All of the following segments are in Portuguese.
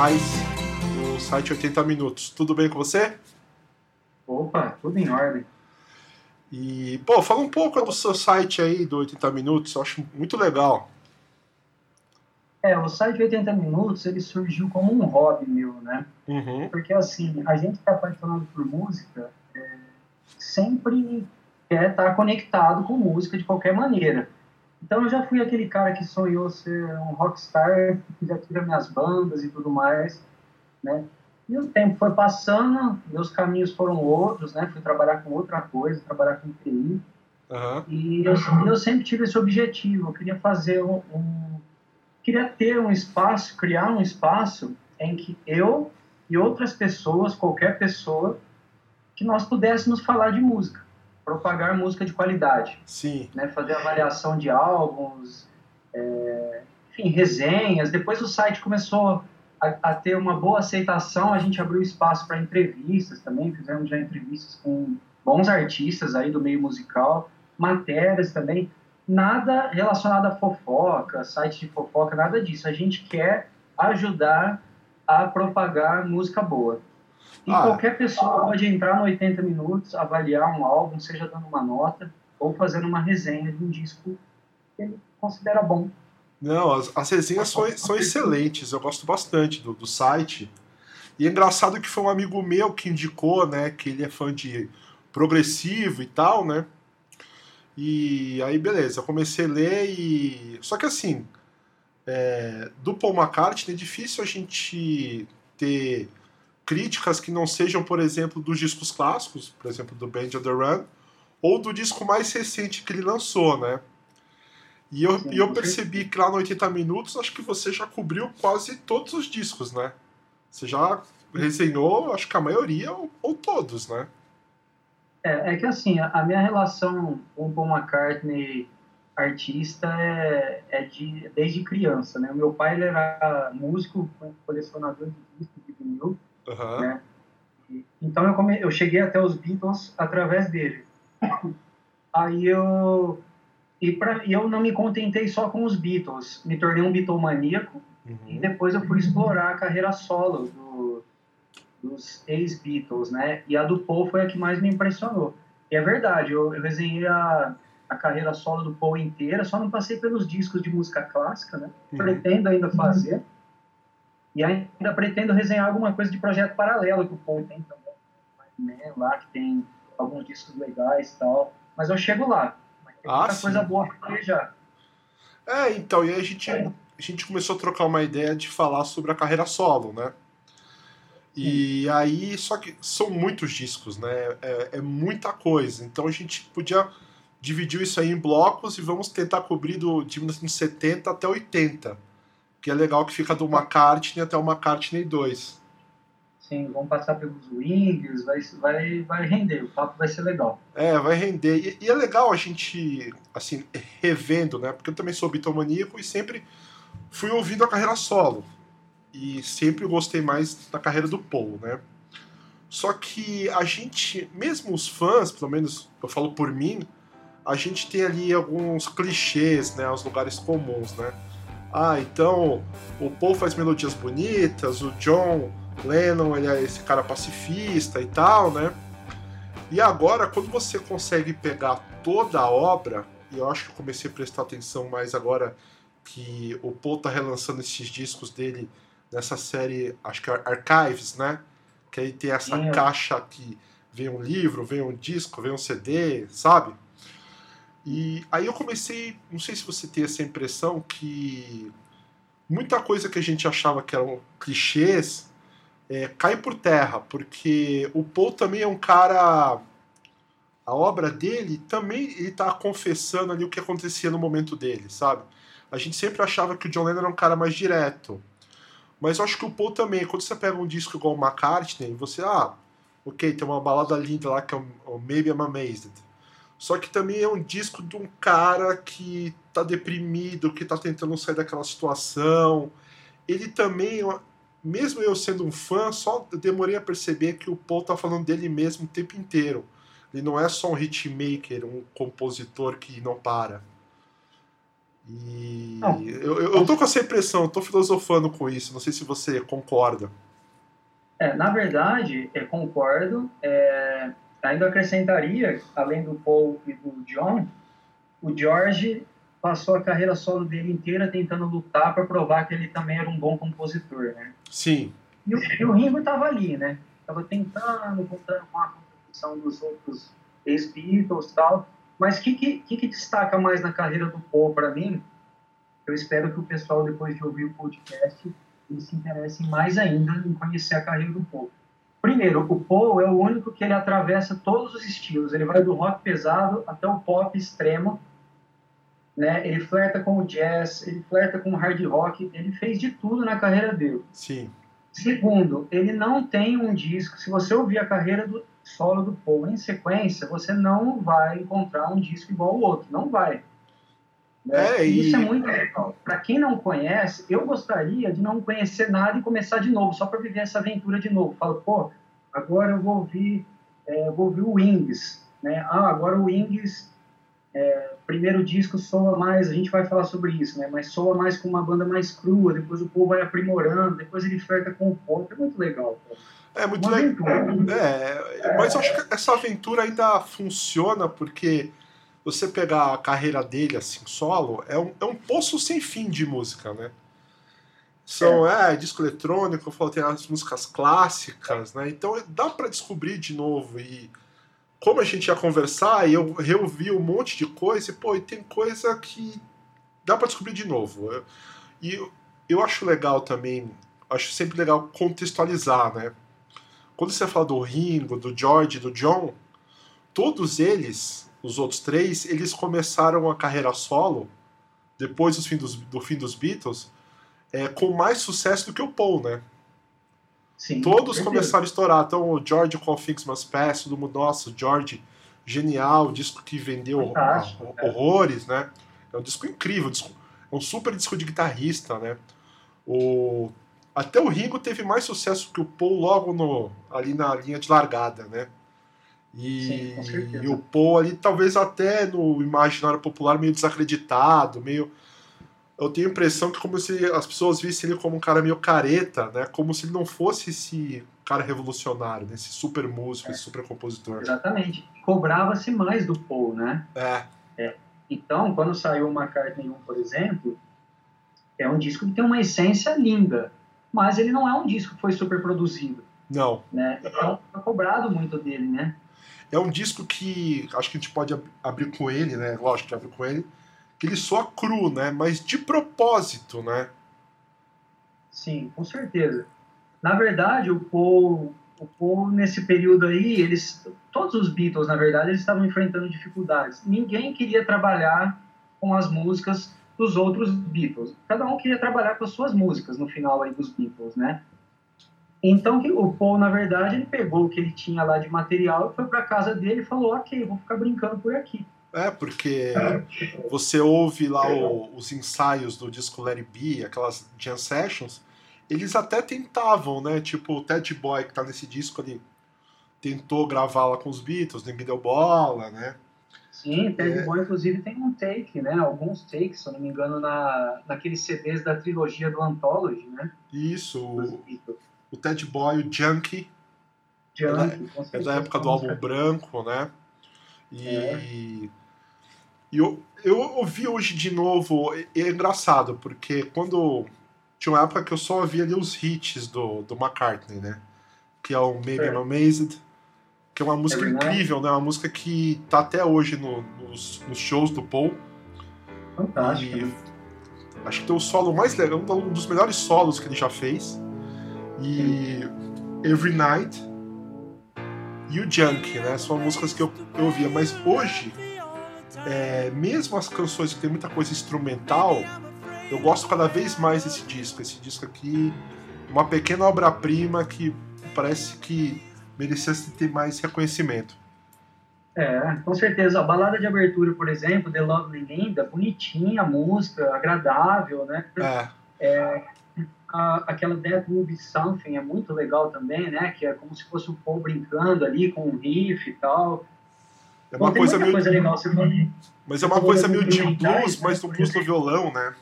mais no site 80 Minutos. Tudo bem com você? Opa, tudo em ordem. E, pô, fala um pouco do seu site aí, do 80 Minutos, eu acho muito legal. É, o site 80 Minutos, ele surgiu como um hobby meu, né? Uhum. Porque, assim, a gente que é apaixonado por música é, sempre quer estar conectado com música de qualquer maneira. Então, eu já fui aquele cara que sonhou ser um rockstar, que já tive minhas bandas e tudo mais, né? E o tempo foi passando, meus caminhos foram outros, né? Fui trabalhar com outra coisa, trabalhar com TI. Uhum. E eu, eu, sempre tive esse objetivo. Eu queria fazer um, um, queria ter um espaço, criar um espaço em que eu e outras pessoas, qualquer pessoa, que nós pudéssemos falar de música, propagar música de qualidade. Sim. Né? Fazer avaliação de álbuns, é, enfim, resenhas. Depois o site começou a, a, ter uma boa aceitação, a gente abriu espaço para entrevistas também, fizemos já entrevistas com bons artistas aí do meio musical, matérias também, nada relacionado a fofoca, site de fofoca, nada disso. A gente quer ajudar a propagar música boa. E ah. qualquer pessoa pode entrar no 80 minutos, avaliar um álbum, seja dando uma nota ou fazendo uma resenha de um disco que ele considera bom. Não, as, as resenhas são, são excelentes, eu gosto bastante do, do site. E é engraçado que foi um amigo meu que indicou, né, que ele é fã de progressivo e tal, né? E aí, beleza, eu comecei a ler e. Só que assim, é, do Paul McCartney é difícil a gente ter críticas que não sejam, por exemplo, dos discos clássicos, por exemplo, do Band of the Run, ou do disco mais recente que ele lançou, né? E eu, e eu percebi que lá no 80 Minutos, acho que você já cobriu quase todos os discos, né? Você já resenhou, acho que a maioria, ou, ou todos, né? É, é que assim, a minha relação com o Paul McCartney artista é, é de, desde criança, né? O meu pai ele era músico, colecionador de discos de vinil, uhum. né? Então eu, come, eu cheguei até os Beatles através dele. Aí eu e, pra, e eu não me contentei só com os Beatles, me tornei um Beatlemaníaco uhum. e depois eu fui explorar a carreira solo do, dos ex-Beatles, né? E a do Paul foi a que mais me impressionou. E é verdade, eu, eu resenhei a, a carreira solo do Paul inteira, só não passei pelos discos de música clássica, né? Uhum. Pretendo ainda fazer. Uhum. E ainda pretendo resenhar alguma coisa de projeto paralelo que o Paul tem também, né? Lá que tem alguns discos legais e tal. Mas eu chego lá. Tem ah, muita sim. coisa boa pra já. É, então, e aí a gente, a gente começou a trocar uma ideia de falar sobre a carreira solo, né? E sim. aí, só que são muitos discos, né? É, é, muita coisa. Então a gente podia dividir isso aí em blocos e vamos tentar cobrir do, de 1970 até 80. Que é legal que fica do McCartney até o McCartney 2 assim, vamos passar pelos wings, vai, vai, vai render, o papo vai ser legal. É, vai render. E, e, é legal a gente, assim, revendo, né? Porque eu também sou bitomaníaco e sempre fui ouvindo a carreira solo. E sempre gostei mais da carreira do Paul, né? Só que a gente, mesmo os fãs, pelo menos eu falo por mim, a gente tem ali alguns clichês, né? Os lugares comuns, né? Ah, então o Paul faz melodias bonitas, o John Lennon ele é esse cara pacifista e tal, né? E agora, quando você consegue pegar toda a obra, e eu acho que eu comecei a prestar atenção mais agora que o Paul tá relançando esses discos dele nessa série, acho que é Archives, né? Que aí tem essa caixa que vem um livro, vem um disco, vem um CD, sabe? E aí eu comecei, não sei se você tem essa impressão que muita coisa que a gente achava que eram clichês é, cai por terra, porque o Paul também é um cara. A obra dele também ele tá confessando ali o que acontecia no momento dele, sabe? A gente sempre achava que o John Lennon era um cara mais direto. Mas eu acho que o Paul também, quando você pega um disco igual o McCartney, você, ah, ok, tem uma balada linda lá que é o Maybe I'm Amazed. Só que também é um disco de um cara que tá deprimido, que tá tentando sair daquela situação. Ele também mesmo eu sendo um fã, só demorei a perceber que o Paul tá falando dele mesmo o tempo inteiro. Ele não é só um hitmaker, um compositor que não para. E eu, eu, eu tô com essa impressão, eu tô filosofando com isso, não sei se você concorda. É, na verdade, eu concordo. É, ainda acrescentaria, além do Paul e do John, o George passou a carreira solo dele inteira tentando lutar para provar que ele também era um bom compositor, né? Sim. E o, e o Ringo estava ali, né? Estava tentando, contando com a contribuição dos outros ex-Beatles e tal. Mas o que, que, que, destaca mais na carreira do Paul para mim? Eu espero que o pessoal, depois de ouvir o podcast, eles se interessem mais ainda em conhecer a carreira do Paul. Primeiro, o Paul é o único que ele atravessa todos os estilos. Ele vai do rock pesado até o pop extremo. Né? Ele flerta com o jazz, ele flerta com o hard rock. Ele fez de tudo na carreira dele. Sim. Segundo, ele não tem um disco. Se você ouvir a carreira do solo do Paul em sequência, você não vai encontrar um disco igual ao outro. Não vai. Né? É, e... Isso é muito legal. Para quem não conhece, eu gostaria de não conhecer nada e começar de novo, só para viver essa aventura de novo. Falo, pô, agora eu vou ouvir, é, vou ouvir o Wings, né? Ah, agora o Wings, é, primeiro disco soa mais, a gente vai falar sobre isso, né? Mas soa mais com uma banda mais crua, depois o povo vai aprimorando, depois ele flerta com o pop, é muito legal. Pô. É muito legal. É, mas eu acho que essa aventura ainda funciona porque você pegar a carreira dele assim solo, é um, é um poço sem fim de música, né? São, é, é disco eletrônico, eu falo, tem as músicas clássicas, né? Então dá para descobrir de novo. E como a gente ia conversar, e eu reouvi um monte de coisa, e pô, e tem coisa que dá para descobrir de novo. E eu, eu acho legal também, acho sempre legal contextualizar, né? Quando você fala do Ringo, do George, do John, todos eles os outros três, eles começaram a carreira solo, depois do fim dos, do fim dos Beatles, é, com mais sucesso do que o Paul, né? Sim, Todos começaram a estourar. Então, o George com Things Must Pass, todo mundo, nossa, George, genial, disco que vendeu horrores, né? É um disco incrível, é um super disco de guitarrista, né? O, até o Ringo teve mais sucesso que o Paul logo no, ali na linha de largada, né? E, Sim, e o Paul ali, talvez até no imaginário popular, meio desacreditado, meio. Eu tenho a impressão que como se as pessoas vissem ele como um cara meio careta, né? Como se ele não fosse esse cara revolucionário, né? esse super músico, é. esse super compositor. Exatamente. Cobrava-se mais do Paul, né? É. é. Então, quando saiu o McCartney 1, por exemplo, é um disco que tem uma essência linda, mas ele não é um disco que foi super produzido. Não. Né? Então, foi cobrado muito dele, né? É um disco que acho que a gente pode abrir com ele, né? Lógico que abre com ele. Que ele soa cru, né? Mas de propósito, né? Sim, com certeza. Na verdade, o Paul, o Paul nesse período aí, eles, todos os Beatles, na verdade, eles estavam enfrentando dificuldades. Ninguém queria trabalhar com as músicas dos outros Beatles. Cada um queria trabalhar com as suas músicas no final aí dos Beatles, né? Então o Paul, na verdade, ele pegou o que ele tinha lá de material e foi para casa dele e falou: Ok, vou ficar brincando por aqui. É, porque você ouve lá o, os ensaios do disco Larry B, aquelas jam sessions, eles até tentavam, né? Tipo, o Ted Boy, que tá nesse disco ali, tentou gravar lá com os Beatles, ninguém deu bola, né? Sim, Ted é... Boy, inclusive, tem um take, né? Alguns takes, se eu não me engano, na, naqueles CDs da trilogia do Anthology, né? Isso o Ted Boy, o Junkie. Junkie é, da, é da época do álbum branco, né? E, é. e eu, eu ouvi hoje de novo, é, é engraçado, porque quando. Tinha uma época que eu só ouvia ali os hits do, do McCartney, né? Que é o Maybe I'm Amazed, que é uma música Every incrível, né? Uma música que tá até hoje no, nos, nos shows do Paul. Fantástico. E, né? acho que tem o solo mais legal, um dos melhores solos que ele já fez e Every Night e o Junk, né? São músicas que eu, eu ouvia, mas hoje, é, mesmo as canções que tem muita coisa instrumental, eu gosto cada vez mais desse disco. Esse disco aqui, uma pequena obra-prima que parece que merecesse ter mais reconhecimento. É, com certeza. A balada de abertura, por exemplo, The Lovely Linda, bonitinha a música, agradável, né? É. é a, aquela Will Be Something é muito legal também, né? Que é como se fosse o Paul brincando ali com um riff e tal. É uma Bom, coisa meio. coisa legal. Você falou, Mas é uma coisa meio de blues, né, mas no por blues no violão, né?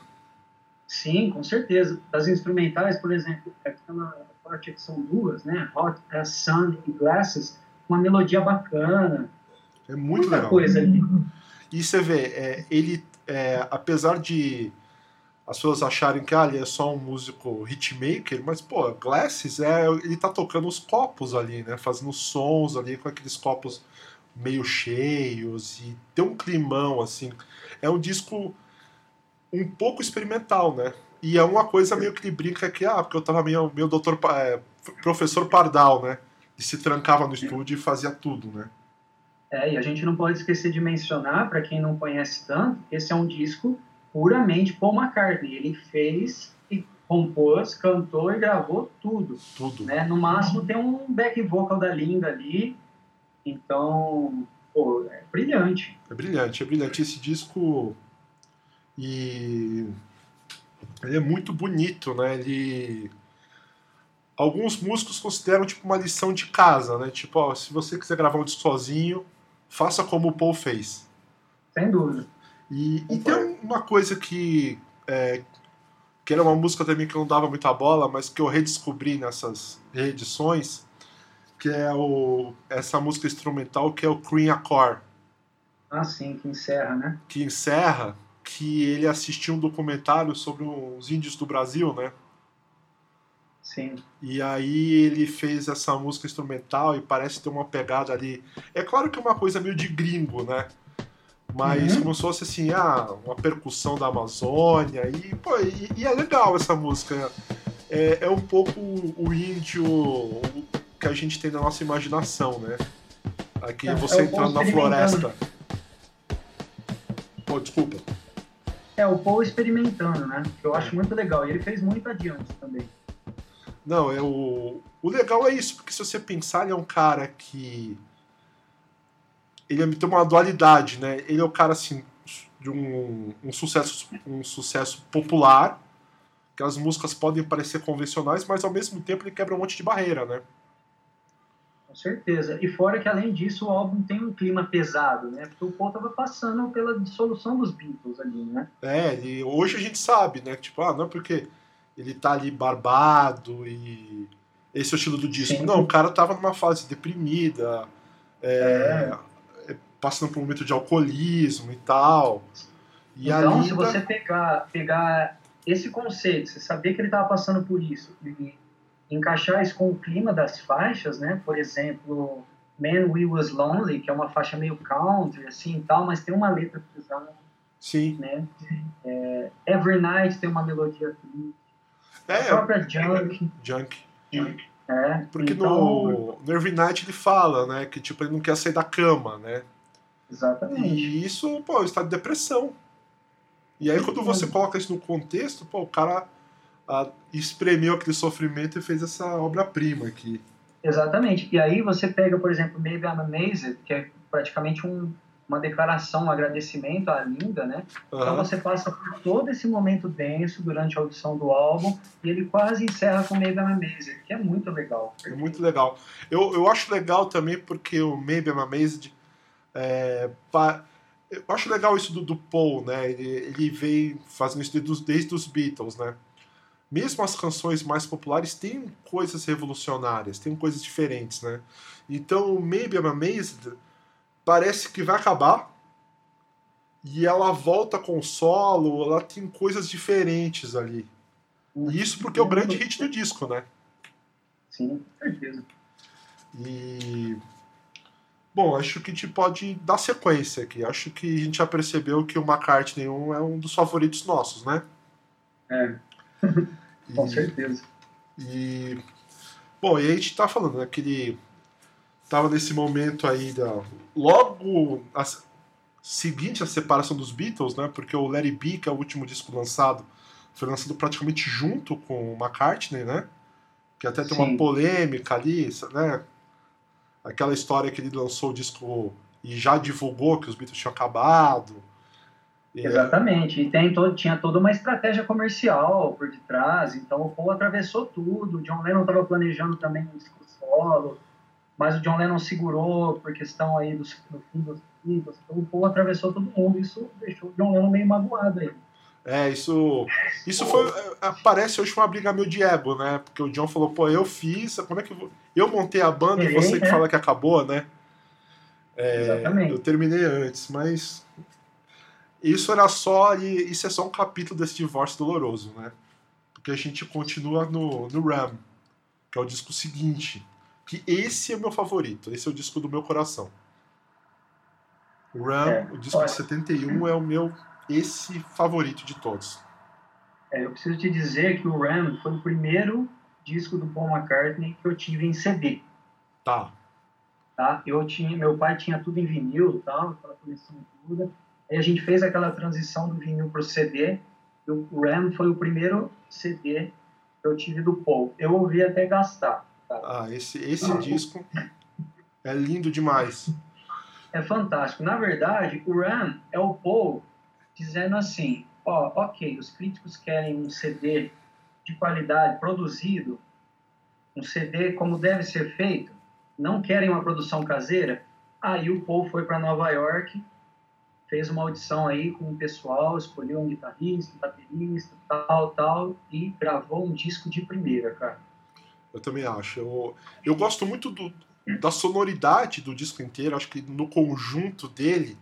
Sim, com certeza. Das instrumentais, por exemplo, aquela parte que são duas, né? Hot as Sun e Glasses, uma melodia bacana. É muito muita legal. coisa ali. E você vê, é, ele, é, apesar de as pessoas acharem que ah, ele é só um músico hitmaker, mas, pô, Glasses, é, ele tá tocando os copos ali, né? Fazendo sons ali com aqueles copos meio cheios e tem um climão, assim. É um disco um pouco experimental, né? E é uma coisa meio que ele brinca aqui, ah, porque eu tava meio, meio doutor, é, professor Pardal, né? E se trancava no estúdio e fazia tudo, né? É, e a gente não pode esquecer de mencionar, para quem não conhece tanto, esse é um disco puramente Paul McCartney. Ele fez e compôs, cantou e gravou tudo. Tudo. Né? No máximo tem um back vocal da Linda ali. Então, pô, é brilhante. É brilhante, é brilhante esse disco e ele é muito bonito, né? Ele alguns músicos consideram tipo uma lição de casa, né? Tipo, ó, se você quiser gravar um disco sozinho, faça como o Paul fez. Sem dúvida. E, e tem uma coisa que é, que era uma música também que eu não dava muita bola, mas que eu redescobri nessas reedições, que é o essa música instrumental que é o Cream Accord Ah, sim, que encerra, né? que encerra que ele assistiu um documentário sobre os índios do Brasil, né? Sim. E aí ele fez essa música instrumental e parece ter uma pegada ali. É claro que é uma coisa meio de gringo, né? Mas Uhum. como se fosse assim, ah, uma percussão da Amazônia. E, pô, e, e é legal essa música. É, é um pouco o índio que a gente tem na nossa imaginação, né? Aqui É, você é entrando na floresta. Pô, desculpa. É, o Paul experimentando, né? Que eu acho muito legal. E ele fez muito adiante também. Não, é o, o legal é isso, porque se você pensar, ele é um cara que. Ele é- tem uma dualidade, né? Ele é o cara assim, de um, um sucesso, um sucesso popular, que as músicas podem parecer convencionais, mas ao mesmo tempo ele quebra um monte de barreira, né? Com certeza. E fora que, além disso, o álbum tem um clima pesado, né? Porque o Paul tava passando pela dissolução dos Beatles ali, né? É, ele, hoje a gente sabe, né? Tipo, ah, não é porque ele tá ali barbado e esse é o estilo do disco. Sim. Não, o cara tava numa fase deprimida, é, é, passando por um momento de alcoolismo e tal. E então, a se Linda, você pegar, pegar esse conceito, você saber que ele tava passando por isso, e encaixar isso com o clima das faixas, né? Por exemplo, Man We Was Lonely, que é uma faixa meio country, assim tal, mas tem uma letra pesada, sim. né? É, Every Night tem uma melodia triste. A É, própria Junk, Junk. é. Porque então, no, no Every Night ele fala, né? Que tipo, ele não quer sair da cama, né? Exatamente. E isso, pô, está de depressão. E aí quando você coloca isso no contexto, pô, o cara ah, espremeu aquele sofrimento e fez essa obra-prima aqui. Exatamente. E aí você pega, por exemplo, Maybe I'm Amazed, que é praticamente um, uma declaração, um agradecimento à Linda, né? Então Aham. você passa por todo esse momento denso durante a audição do álbum e ele quase encerra com Maybe I'm Amazed, que é muito legal. É muito legal. Eu, eu acho legal também porque o Maybe I'm Amazed. É, pa- eu acho legal isso do, do Paul, né? Ele, ele vem fazendo isso desde, os- desde os Beatles, né? Mesmo as canções mais populares têm coisas revolucionárias, têm coisas diferentes, né? Então, Maybe I'm Amazed parece que vai acabar e ela volta com o solo, ela tem coisas diferentes ali. E isso porque é o grande hit do disco, né? Sim, certeza. E. Bom, acho que a gente pode dar sequência aqui. Acho que a gente já percebeu que o McCartney 1 é um dos favoritos nossos, né? É, com E, certeza. e- Bom, e aí a gente tá falando, né? Que ele tava nesse momento aí da. Logo a... seguinte à separação dos Beatles, né? Porque o It Be, que é o último disco lançado, foi lançado praticamente junto com o McCartney, né? Que até tem uma Sim. polêmica ali, né? Aquela história que ele lançou o disco e já divulgou que os Beatles tinham acabado. Exatamente. E tem todo, tinha toda uma estratégia comercial por detrás. Então o Paul atravessou tudo. O John Lennon estava planejando também um disco solo, mas o John Lennon segurou por questão aí do, do fim do, Beatles. Então o Paul atravessou todo mundo. Isso deixou o John Lennon meio magoado aí. É, isso. Isso foi. Parece hoje uma briga meio de ego, né? Porque o John falou, pô, eu fiz, como é que. Eu, eu montei a banda e você que é. fala que acabou, né? É, Exatamente. Eu terminei antes, mas. Isso era só. Isso é só um capítulo desse divórcio doloroso, né? Porque a gente continua no, no Ram, que é o disco seguinte. Que esse é o meu favorito, esse é o disco do meu coração. O Ram, é, o disco olha, de 71, é o meu esse favorito de todos. É, eu preciso te dizer que o Ram foi o primeiro disco do Paul McCartney que eu tive em CD. Tá. Tá? Eu tinha, meu pai tinha tudo em vinil, tal, aquela coleção toda. Aí a gente fez aquela transição do vinil para o CD. E o Ram foi o primeiro CD que eu tive do Paul. Eu ouvi até gastar. Tá? Ah, esse, esse disco é lindo demais. É fantástico. Na verdade, o Ram é o Paul dizendo assim: ó, ok, os críticos querem um CD de qualidade produzido, um CD como deve ser feito, não querem uma produção caseira. Aí o Paul foi para Nova York, fez uma audição aí com o pessoal, escolheu um guitarrista, um baterista, tal, tal, e gravou um disco de primeira, cara. Eu também acho. Eu, eu gosto muito do, da sonoridade do disco inteiro. Acho que no conjunto dele,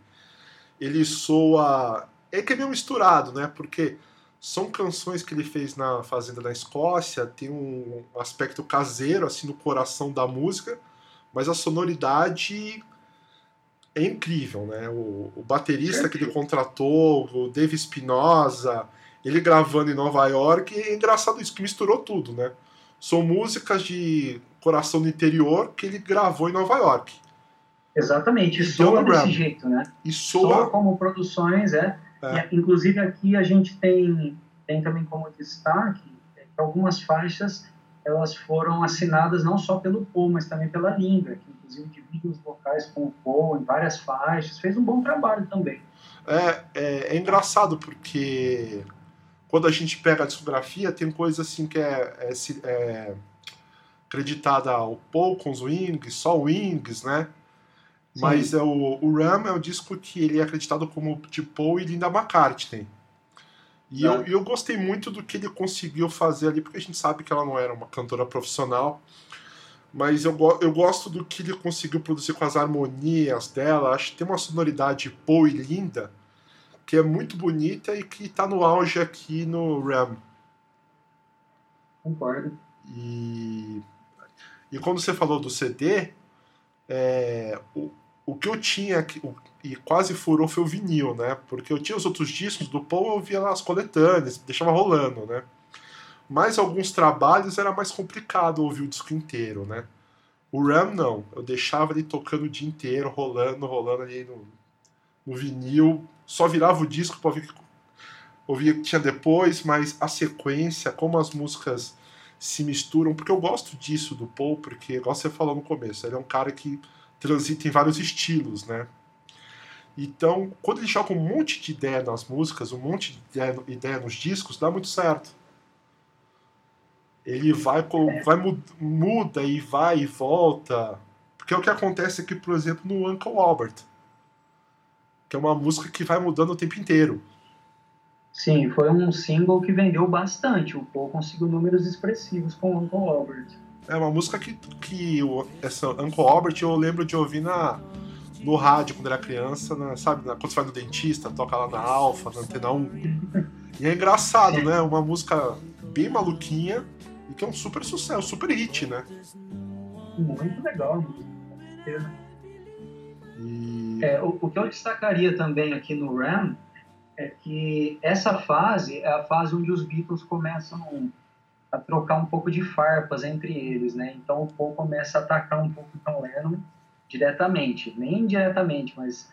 ele soa é que é meio misturado, né? Porque são canções que ele fez na Fazenda da Escócia, tem um aspecto caseiro, assim, no coração da música, mas a sonoridade é incrível, né? O, o baterista que ele contratou, o Dave Espinosa, ele gravando em Nova York, é engraçado isso, que misturou tudo, né? São músicas de coração do interior que ele gravou em Nova York. Exatamente, e soa desse jeito, né? E soa... soa como produções, é é. E, inclusive aqui a gente tem, tem também como destaque que algumas faixas elas foram assinadas não só pelo Paul, mas também pela Linda, que inclusive divide os vocais com o Paul em várias faixas, fez um bom trabalho também. É, é, é engraçado porque quando a gente pega a discografia, tem coisa assim que é, é, é acreditada ao Paul com os Wings, só Wings, né? Mas é o, o Ram é o disco que ele é acreditado como de Paul e Linda McCartney. E é. eu, eu gostei muito do que ele conseguiu fazer ali, porque a gente sabe que ela não era uma cantora profissional. Mas eu, eu gosto do que ele conseguiu produzir com as harmonias dela. Acho que tem uma sonoridade Paul e linda, que é muito bonita e que está no auge aqui no Ram. Concordo. E, e quando você falou do CD, é, o, o que eu tinha e quase furou foi o vinil, né? Porque eu tinha os outros discos do Paul, eu via lá as coletâneas, deixava rolando, né? Mas alguns trabalhos era mais complicado ouvir o disco inteiro, né? O Ram não, eu deixava ele tocando o dia inteiro, rolando, rolando ali no, no vinil, só virava o disco para ouvir, ouvir o que tinha depois, mas a sequência, como as músicas se misturam, porque eu gosto disso do Paul, porque, igual você falou no começo, ele é um cara que transita em vários estilos, né? Então, quando ele joga um monte de ideia nas músicas, um monte de ideia, ideia nos discos, dá muito certo. Ele vai, vai muda e vai e volta. Porque é o que acontece aqui, por exemplo, no Uncle Albert. Que é uma música que vai mudando o tempo inteiro. Sim, foi um single que vendeu bastante. O Paul conseguiu números expressivos com o Uncle Albert. É uma música que, que essa Uncle Albert eu lembro de ouvir na, no rádio quando era criança, na, sabe? Na, quando você vai no dentista, toca lá na Alfa, na Antena 1. E é engraçado, né? Uma música bem maluquinha e que é um super sucesso, super hit, né? Muito legal, com certeza. E... É, o, o que eu destacaria também aqui no Ram é que essa fase é a fase onde os Beatles começam a trocar um pouco de farpas entre eles, né? Então o Paul começa a atacar um pouco o John Lennon diretamente, nem indiretamente, mas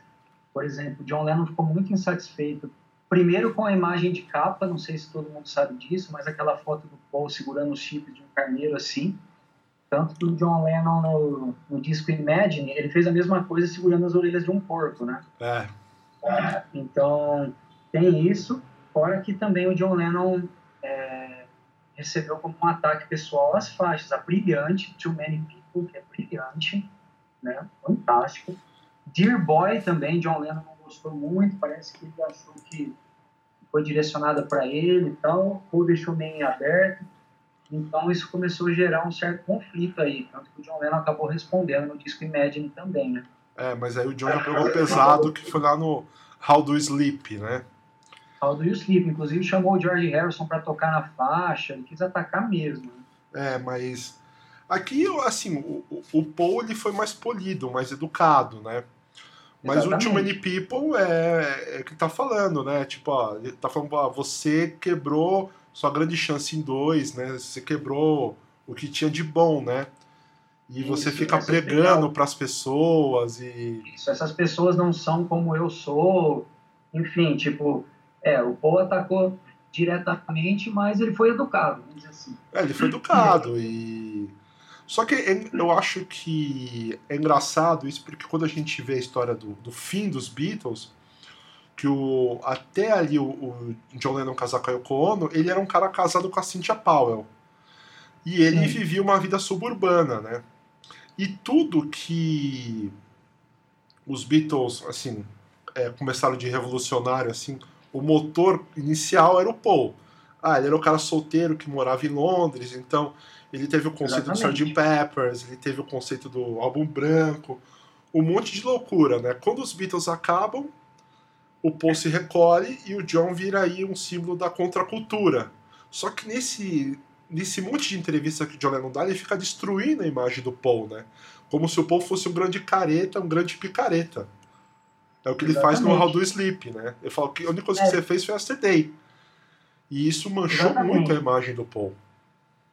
por exemplo, John Lennon ficou muito insatisfeito primeiro com a imagem de capa, não sei se todo mundo sabe disso, mas aquela foto do Paul segurando os chifres de um carneiro assim, tanto que o John Lennon no, no disco Imagine, ele fez a mesma coisa segurando as orelhas de um porco, né? É. Então, tem isso, fora que também o John Lennon recebeu como um ataque pessoal as faixas. A Brilhante, Too Many People, que é brilhante, né? Fantástico. Dear Boy também, John Lennon não gostou muito, parece que ele achou que foi direcionada para ele e tal, ou deixou meio aberto. Então isso começou a gerar um certo conflito aí, tanto que o John Lennon acabou respondendo no disco Imagine também, né? É, mas aí o John já pegou pesado, que foi lá no How Do Sleep, né? How Do You Sleep, inclusive chamou o George Harrison para tocar na faixa, ele quis atacar mesmo. Né? É, mas aqui, assim, o, o Paul ele foi mais polido, mais educado, né? Mas Exatamente. o Too Many People é, é que tá falando, né? Tipo, ó, ele tá falando, ó, você quebrou sua grande chance em dois, né? Você quebrou o que tinha de bom, né? E Isso, você fica pregando para as pessoas e. Isso, essas pessoas não são como eu sou. Enfim, tipo, é, o Paul atacou diretamente, mas ele foi educado, vamos dizer assim. É, ele foi educado e só que eu acho que é engraçado isso, porque quando a gente vê a história do, do fim dos Beatles, que o, até ali o, o, John Lennon casar com a Yoko Ono, ele era um cara casado com a Cynthia Powell. E ele Sim. vivia uma vida suburbana, né? E tudo que os Beatles, assim, é, começaram de revolucionário, assim, o motor inicial era o Paul. Ah, ele era o cara solteiro que morava em Londres, então ele teve o conceito Exatamente. do Sgt. Peppers, ele teve o conceito do álbum branco, um monte de loucura, né? Quando os Beatles acabam, o Paul se recolhe e o John vira aí um símbolo da contracultura. Só que nesse, nesse monte de entrevista que o John Lennon dá, ele fica destruindo a imagem do Paul, né? Como se o Paul fosse um grande careta, um grande picareta. É o que ele faz no How Do Sleep, né? Ele fala que a única coisa é. que você fez foi Yesterday. E isso manchou Exatamente. muito a imagem do Paul.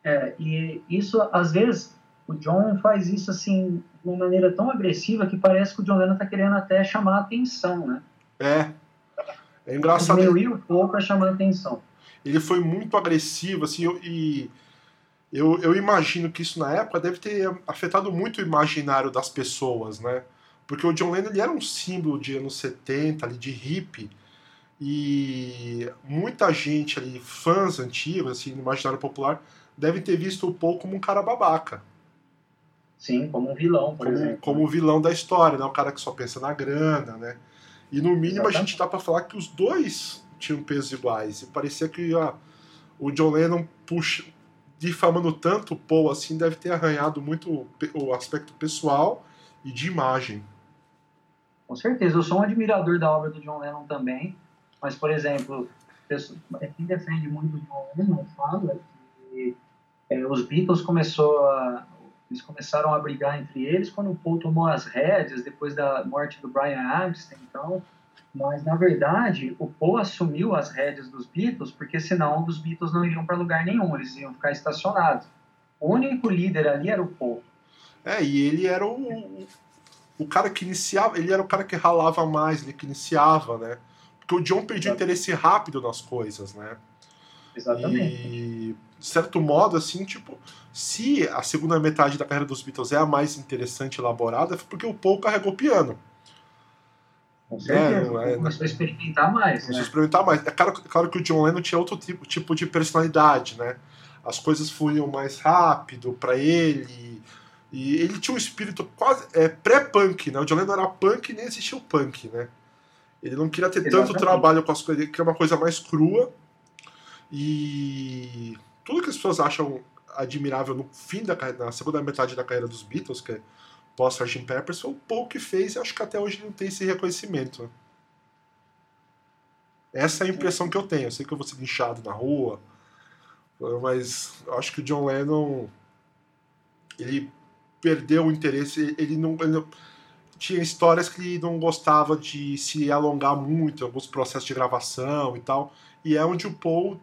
É, e isso, às vezes, o John faz isso assim, de uma maneira tão agressiva que parece que o John Lennon tá querendo até chamar a atenção, né? É. É engraçado. Diminuir o Paul para chamar a atenção. Ele foi muito agressivo, assim, e eu, eu imagino que isso na época deve ter afetado muito o imaginário das pessoas, né? Porque o John Lennon ele era um símbolo de anos 70, ali, de hippie, e muita gente ali, fãs antigos, assim, no imaginário popular, devem ter visto o Paul como um cara babaca. Sim, como um vilão, por como, exemplo. Como o vilão da história, né? Um cara que só pensa na grana, né? E no mínimo Exatamente. a gente dá para falar que os dois tinham pesos iguais. E parecia que ó, o John Lennon puxa, difamando tanto o Paul assim, deve ter arranhado muito o aspecto pessoal e de imagem. Com certeza, eu sou um admirador da obra do John Lennon também. Mas, por exemplo, é, quem defende muito o John Lennon fala que é, os Beatles começou a, eles começaram a brigar entre eles quando o Paul tomou as rédeas depois da morte do Brian Epstein, então mas na verdade o Paul assumiu as rédeas dos Beatles porque senão os Beatles não iriam para lugar nenhum, eles iam ficar estacionados. O único líder ali era o Paul. É, e ele era o, o cara que iniciava, ele era o cara que ralava mais, ele que iniciava, né? Porque o John perdia interesse rápido nas coisas, né? Exatamente. E, de certo modo, assim, tipo, se a segunda metade da carreira dos Beatles é a mais interessante e elaborada, foi porque o Paul carregou o piano. Com certeza. É, é, começou a experimentar mais. Começou né? a experimentar mais. É claro, claro que o John Lennon tinha outro tipo, tipo de personalidade, né? As coisas fluíam mais rápido para ele. E ele tinha um espírito quase é, pré-punk, né? O John Lennon era punk e nem existia o punk, né? Ele não queria ter Exatamente. tanto trabalho com as coisas, ele queria uma coisa mais crua. E tudo que as pessoas acham admirável no fim da na segunda metade da carreira dos Beatles, que é pós Sgt. Peppers, foi o Paul que fez e acho que até hoje não tem esse reconhecimento. Essa é a impressão que eu tenho. Eu sei que eu vou ser linchado na rua, mas eu acho que o John Lennon ele perdeu o interesse, ele não, ele não tinha histórias que ele não gostava de se alongar muito, alguns processos de gravação e tal. E é onde o Paul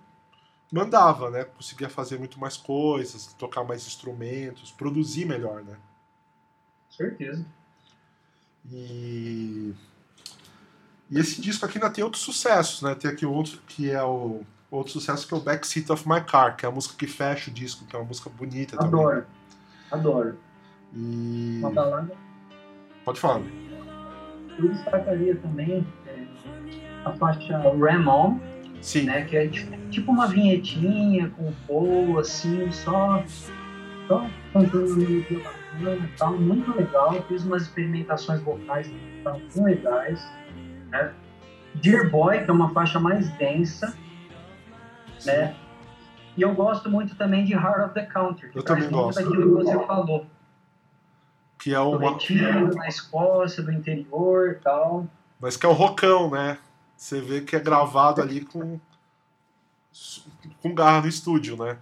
mandava, né? Conseguia fazer muito mais coisas, tocar mais instrumentos, produzir melhor, né? Certeza. E e esse disco aqui ainda tem outros sucessos, né? Tem aqui outro que é o outro sucesso que é o Backseat of My Car, que é a música que fecha o disco, que é uma música bonita Adoro. também. Adoro. Adoro. E uma balada Pode falar. Eu destacaria também é, a faixa Ram On, Sim. Né, que é tipo uma vinhetinha com o Paul, assim, só Então, cantando melodia bacana, tá muito legal. Fiz umas experimentações vocais que estavam bem legais. Né? Dear Boy, que é uma faixa mais densa, né? E eu gosto muito também de Heart of the Country, que eu também gosto. daquilo que você falou. Que é uma... Retiro, na Escócia, do interior e tal. Mas que é o rocão, né? Você vê que é gravado ali com com garra no estúdio, né?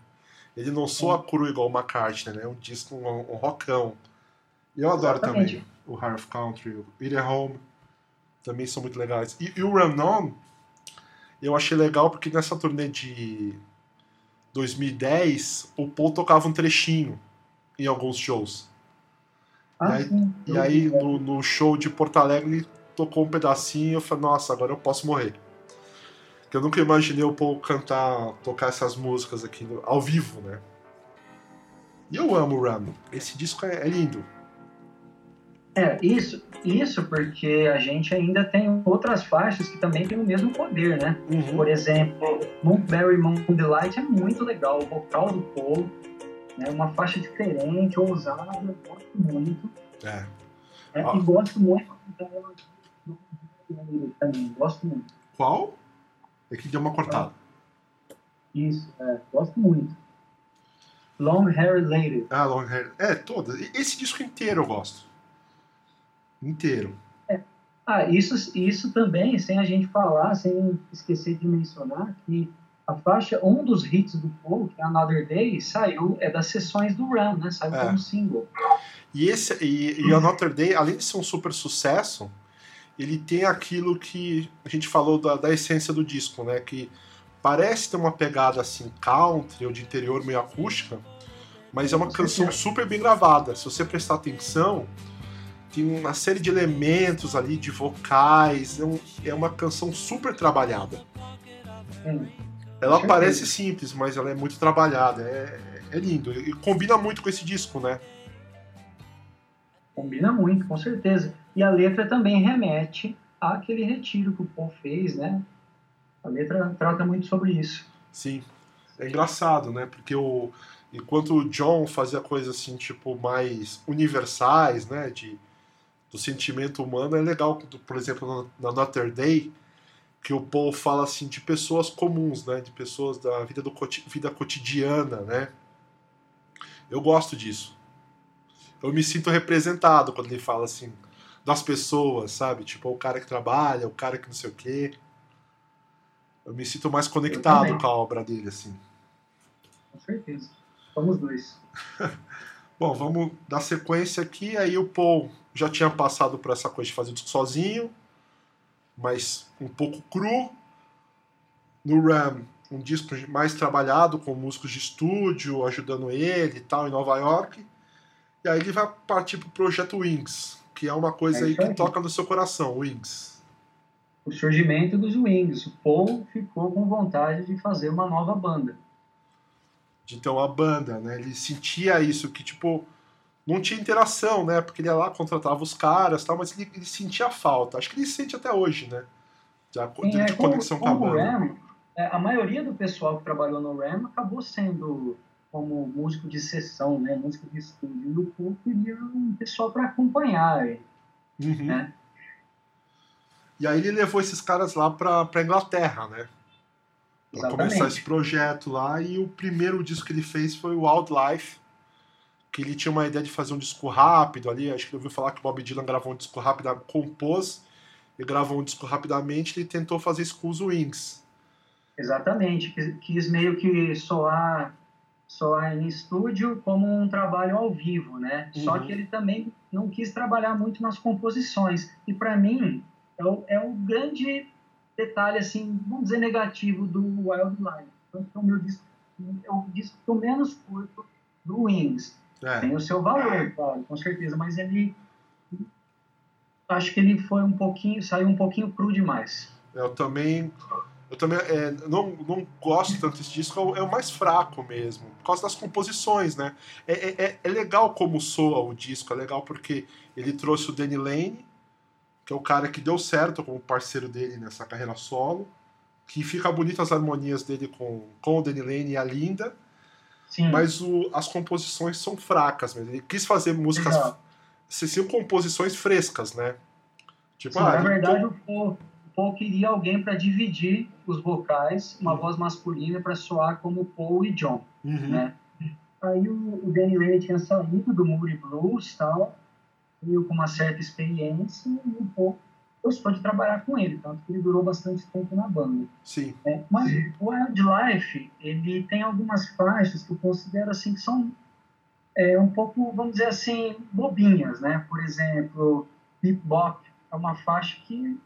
Ele não soa cru igual o McCartney, né? É um disco, um, um rockão. E eu adoro Exatamente. também o of Country, o It Home, também são muito legais. E, e o Run On, eu achei legal porque nessa turnê de 2010, o Paul tocava um trechinho em alguns shows. Ah, e aí, e aí no, no, show de Porto Alegre, ele tocou um pedacinho e eu falei, nossa, agora eu posso morrer. Porque eu nunca imaginei o Paul cantar, tocar essas músicas aqui ao vivo, né? E eu amo o Ram. Esse disco é, é lindo. É, isso, isso porque a gente ainda tem outras faixas que também têm o mesmo poder, né? Uhum. Por exemplo, Moonberry Moon Delight é muito legal, o vocal do Paul, né? uma faixa diferente, ousada, eu gosto muito. É. é ah. E gosto muito também, gosto muito. Qual? É que deu uma cortada. Isso, é, gosto muito. Long Hair Lady. Ah, Long Hair. É, toda. Esse disco inteiro eu gosto. Inteiro. É. Ah, isso, isso também, sem a gente falar, sem esquecer de mencionar, que a faixa, um dos hits do Paul, que é Another Day, saiu, é das sessões do Run, né? Saiu é. como single. E, esse, e, e Another Day, além de ser um super sucesso, ele tem aquilo que a gente falou da, da essência do disco, né? Que parece ter uma pegada assim country ou de interior meio acústica, mas é uma canção super bem gravada. Se você prestar atenção, tem uma série de elementos ali, de vocais, é, um, é uma canção super trabalhada. Ela parece simples, mas ela é muito trabalhada, é, é lindo. E combina muito com esse disco, né? Combina muito, com certeza. E a letra também remete àquele retiro que o Paul fez, né? A letra trata muito sobre isso. Sim. É engraçado, né? Porque o, enquanto o John fazia coisas assim, tipo, mais universais, né? De do sentimento humano é legal, por exemplo, na Notre Dame, que o Paul fala assim de pessoas comuns, né, de pessoas da vida do vida cotidiana, né? Eu gosto disso. Eu me sinto representado quando ele fala assim das pessoas, sabe? Tipo, o cara que trabalha, o cara que não sei o quê. Eu me sinto mais conectado com a obra dele, assim. Com certeza. Somos dois. Bom, vamos dar sequência aqui. Aí o Paul já tinha passado por essa coisa de fazer disco sozinho, mas um pouco cru. No Ram, um disco mais trabalhado, com músicos de estúdio ajudando ele e tal, em Nova York. E aí ele vai partir pro projeto Wings, que é uma coisa é aí que toca no seu coração, Wings. O surgimento dos Wings. O Paul ficou com vontade de fazer uma nova banda. De ter uma banda, né? Ele sentia isso, que tipo não tinha interação, né? Porque ele ia lá, contratava os caras tal, mas ele, ele sentia falta. Acho que ele sente até hoje, né? De, Sim, de, é, conexão com a banda. Ram, é, a maioria do pessoal que trabalhou no Ram acabou sendo como músico de sessão, né? Músico de estúdio. E o Paul queria um pessoal para acompanhar ele, uhum. né? E aí ele levou esses caras lá pra, pra Inglaterra, né? Pra começar esse projeto lá. E o primeiro disco que ele fez foi o Wildlife que ele tinha uma ideia de fazer um disco rápido ali, acho que ele ouviu falar que o Bob Dylan gravou um disco rápido, compôs e gravou um disco rapidamente, ele tentou fazer isso com os Wings. Exatamente, quis meio que soar, soar em estúdio como um trabalho ao vivo, né? Uhum. Só que ele também não quis trabalhar muito nas composições. E para mim, é o, é o grande detalhe, assim, vamos dizer, negativo do Wildlife. Então, é o meu disco, é o disco menos curto do Wings. É. Tem o seu valor, claro, com certeza, mas ele. Acho que ele foi um pouquinho. saiu um pouquinho cru demais. Eu também. Eu também é, não, não gosto tanto desse disco, é o mais fraco mesmo, por causa das composições, né? É, é, é, é legal como soa o disco, é legal porque ele trouxe o Danny Lane, que é o cara que deu certo como parceiro dele nessa carreira solo, que fica bonito as harmonias dele com, com o Danny Lane e a Linda, Sim. mas o, as composições são fracas mesmo. Ele quis fazer músicas. Exato. São composições frescas, né? Tipo, Sim, ah, na verdade, o Paul, o Paul queria alguém para dividir os vocais, uma voz masculina para soar como Paul e John, Uhum. né? Aí o, o Danny Lane tinha saído do Moody Blues tal, veio com uma certa experiência e o Paul gostou de trabalhar com ele, tanto que ele durou bastante tempo na banda. Sim. né? Mas o Wildlife, ele tem algumas faixas que eu considero assim que são é, um pouco, vamos dizer assim, bobinhas, né? Por exemplo, Hip Bop é uma faixa que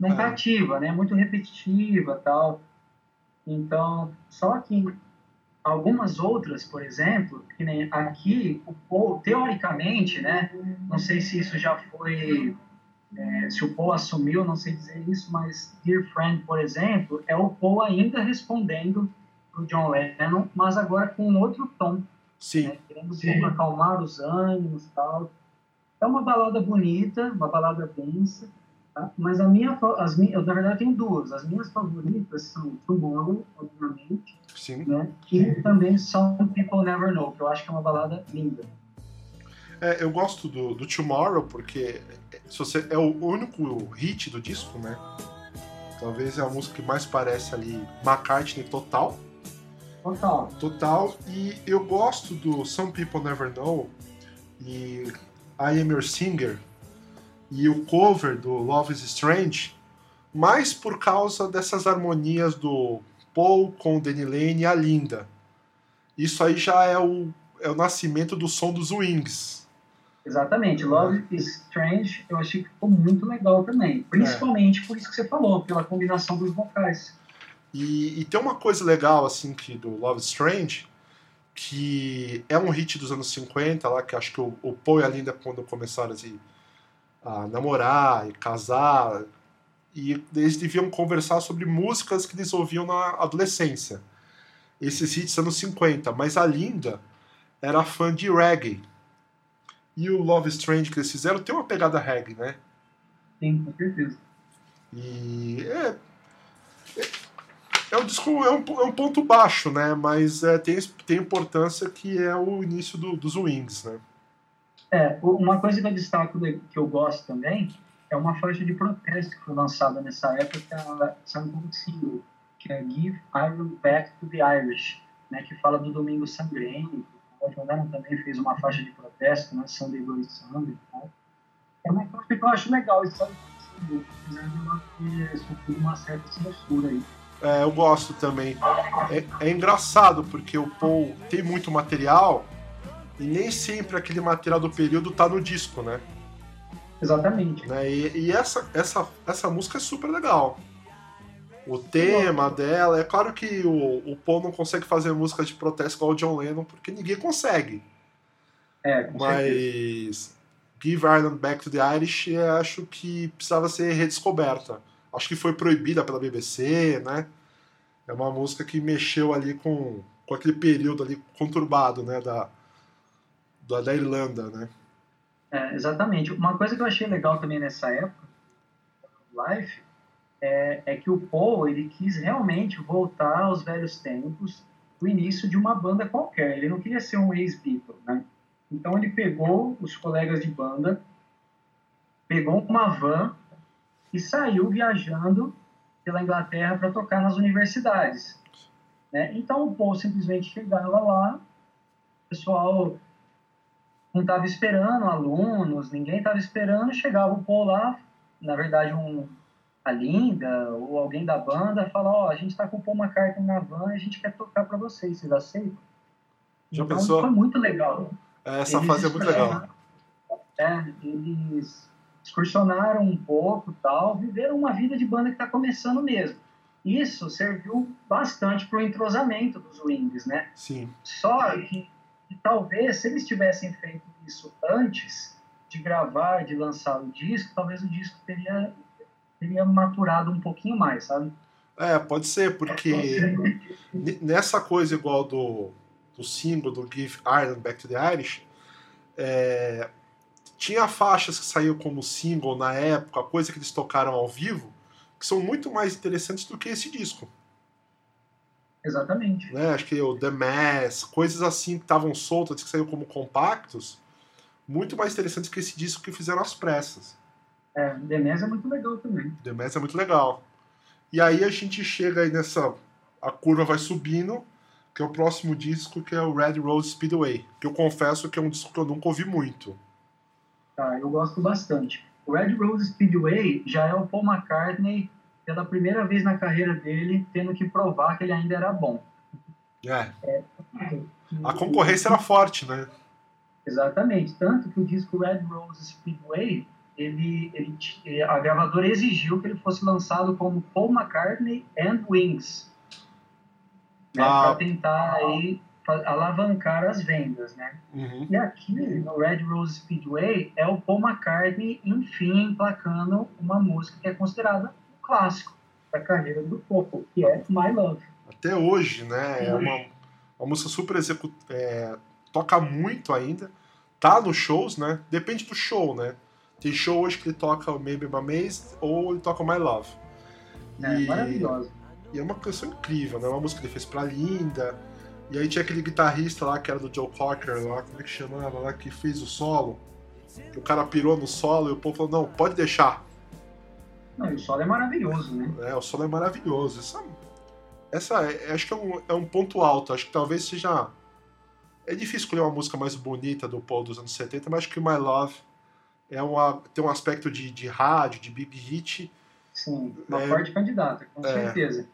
não É. cativa, né? Muito repetitiva tal. Então, só que algumas outras, por exemplo, que nem aqui, o Paul, teoricamente, né? Não sei se isso já foi é, se o Paul assumiu, não sei dizer isso, mas Dear Friend, por exemplo, é o Paul ainda respondendo pro John Lennon, mas agora com um outro tom, Sim. né? querendo pouco acalmar os ânimos e tal. É uma balada bonita, uma balada densa, tá? mas a minha, as minhas, eu na verdade tenho duas. As minhas favoritas são Tomorrow, obviamente, Sim. né? e também Some People Never Know, que eu acho que é uma balada linda. É, eu gosto do, do Tomorrow porque se você, é o único hit do disco, né? Talvez é a música que mais parece ali McCartney total. Total. Total. E eu gosto do Some People Never Know e I Am Your Singer e o cover do Love is Strange, mais por causa dessas harmonias do Paul com o Danny Lane e a Linda. Isso aí já é o, é o nascimento do som dos Wings. Exatamente, Love is Strange eu achei que ficou muito legal também. Principalmente por isso que você falou, pela combinação dos vocais. E, e tem uma coisa legal, assim, que do Love is Strange, que é um hit dos anos 50, lá, que acho que o, o Paul e a Linda, quando começaram assim, a namorar e casar, e eles deviam conversar sobre músicas que eles ouviam na adolescência. Esses hits anos 50, mas a Linda era fã de reggae. E o Love Strange que eles fizeram tem uma pegada reggae, né? Sim, com certeza. E é, é, é um disco, é um, é um ponto baixo, né? Mas é, tem, tem importância que é o início do- dos Wings, né? É, uma coisa que eu destaco de- que eu gosto também é uma faixa de protesto que foi lançada nessa época, saiu como single, que é Give Iron Back to the Irish, né, que fala do Domingo Sangrento. O John Lennon também fez uma faixa de protesto, né, Sunday Bloody Sunday e tal. É uma coisa que eu acho legal, isso sabe? Ela ter sofrido uma certa censura aí. É, eu gosto também. É, é engraçado porque o Paul tem muito material e nem sempre aquele material do período tá no disco, né? Exatamente. né? E, e essa, essa, essa música é super legal. O tema dela, é claro que o, o Paul não consegue fazer música de protesto igual o John Lennon, porque ninguém consegue. É, com. Mas Give Ireland Back to the Irish eu acho que precisava ser redescoberta. Acho que foi proibida pela BBC, né? É uma música que mexeu ali com, com aquele período ali conturbado, né? Da, da, da Irlanda, né? É, exatamente. Uma coisa que eu achei legal também nessa época, Life, é, é que o Paul ele quis realmente voltar aos velhos tempos, do início de uma banda qualquer. Ele não queria ser um ex-Beatle, né? Então ele pegou os colegas de banda, pegou uma van e saiu viajando pela Inglaterra para tocar nas universidades. Né? Então o Paul simplesmente chegava lá, o pessoal não estava esperando alunos, ninguém estava esperando, chegava o Paul lá, na verdade um a Linda ou alguém da banda fala, ó, a gente está com o Paul McCartney na van e a gente quer tocar para vocês, vocês aceitam? Já então, pensou? foi muito legal. Essa Eles fase é muito legal. É, eles excursionaram um pouco tal, viveram uma vida de banda que está começando mesmo. Isso serviu bastante para o entrosamento dos Wings, né? Sim. Só que, que talvez, se eles tivessem feito isso antes de gravar, de lançar o disco, talvez o disco teria, teria maturado um pouquinho mais, sabe? É, pode ser, porque nessa coisa igual do, do single do Give Ireland Back to the Irish, é, tinha faixas que saíram como single na época, coisa que eles tocaram ao vivo, que são muito mais interessantes do que esse disco. Exatamente. Né? Acho que o The Mass, coisas assim que estavam soltas, que saíram como compactos, muito mais interessantes que esse disco que fizeram às pressas. É, The Mass é muito legal também. The Mass é muito legal. E aí a gente chega aí nessa. A curva vai subindo, que é o próximo disco, que é o Red Rose Speedway. Que eu confesso que é um disco que eu nunca ouvi muito. Tá, eu gosto bastante. O Red Rose Speedway já é o Paul McCartney pela primeira vez na carreira dele tendo que provar que ele ainda era bom. É. é a concorrência era forte, né? Exatamente. Tanto que o disco Red Rose Speedway, ele, ele, a gravadora exigiu que ele fosse lançado como Paul McCartney and Wings. Né, ah. Para tentar aí alavancar as vendas, né? Uhum. E aqui no Red Rose Speedway é o Paul McCartney, enfim, emplacando uma música que é considerada um clássico da carreira do Popo, que é My Love. Até hoje, né? É uma, uma música super executada, é, toca muito ainda, tá nos shows, né? Depende do show, né? Tem show hoje que ele toca Maybe My Maze ou ele toca My Love. É, e, maravilhosa. E é uma canção incrível, né? Uma música que ele fez pra Linda e aí tinha aquele guitarrista lá que era do Joe Cocker, lá, como é que chamava lá, que fez o solo. O cara pirou no solo e o povo falou, não, pode deixar. Não, e o solo é maravilhoso, né? É, o solo é maravilhoso. Essa, essa é, acho que é um, é um ponto alto. Acho que talvez seja. É difícil escolher uma música mais bonita do Paul dos anos 70, mas acho que My Love é uma, tem um aspecto de, de rádio, de big hit. Sim, uma é, forte candidata, com é, certeza.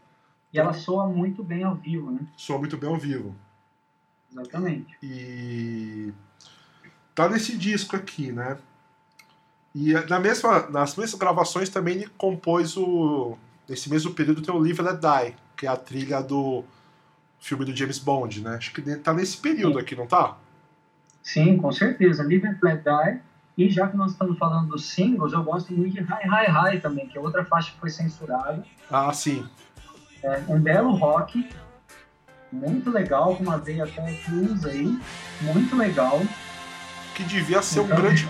E ela soa muito bem ao vivo, né? Soa muito bem ao vivo. Exatamente. E tá nesse disco aqui, né? E na mesma, nas mesmas gravações também ele compôs o. Nesse mesmo período tem o Live Let Die, que é a trilha do filme do James Bond, né? Acho que tá nesse período Sim. aqui, não tá? Sim, com certeza. Live and Let Die. E já que nós estamos falando dos singles, eu gosto muito de High High High também, que é outra faixa que foi censurada. Ah, sim. É um belo rock, muito legal, com uma veia até blues aí, muito legal. Que devia ser então, um grande.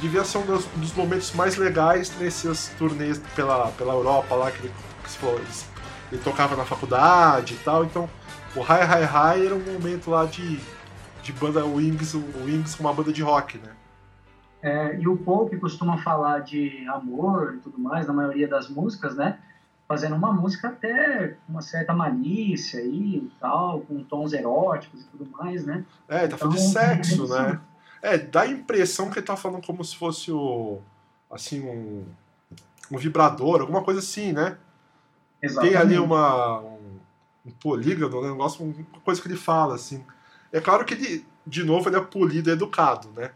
Devia ser um dos, um dos, momentos mais legais nesses turnês pela, pela Europa lá, que ele, que falou, ele, ele tocava na faculdade e tal, então o High High High era um momento lá de, de banda Wings, o Wings com uma banda de rock, né? É, e o Paul, que costuma falar de amor e tudo mais, na maioria das músicas, né? fazendo uma música até com uma certa malícia e tal, com tons eróticos e tudo mais, né? É, tá falando de então, sexo, né? É, dá a impressão que ele tá falando como se fosse o. assim, um. um vibrador, alguma coisa assim, né? Exatamente. Tem ali uma. um, um polígono, né? um negócio, uma coisa que ele fala, assim. É claro que ele, de novo, ele é polido e educado, né?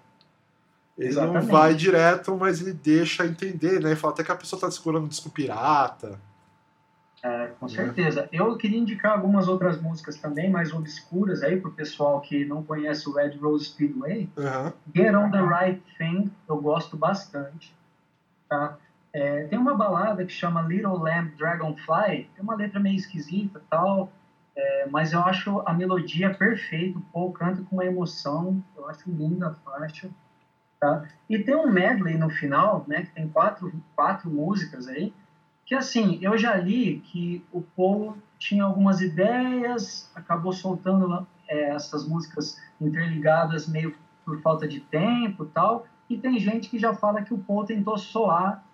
Ele Exatamente. não vai direto, mas ele deixa entender, né? Ele fala até que a pessoa tá segurando um disco pirata. É, com certeza. Eu queria indicar algumas outras músicas também, mais obscuras aí, pro pessoal que não conhece o Red Rose Speedway. Uhum. Get on the Right Thing, eu gosto bastante. Tá? É, tem uma balada que chama Little Lamb Dragonfly, tem uma letra meio esquisita tal, é, mas eu acho a melodia perfeita, o Paul canta com uma emoção, eu acho linda a faixa. Tá? E tem um medley no final, né, que tem quatro, quatro músicas aí, que assim, eu já li que o Paul tinha algumas ideias, acabou soltando é, essas músicas interligadas meio por falta de tempo tal, e tem gente que já fala que o Paul tentou soar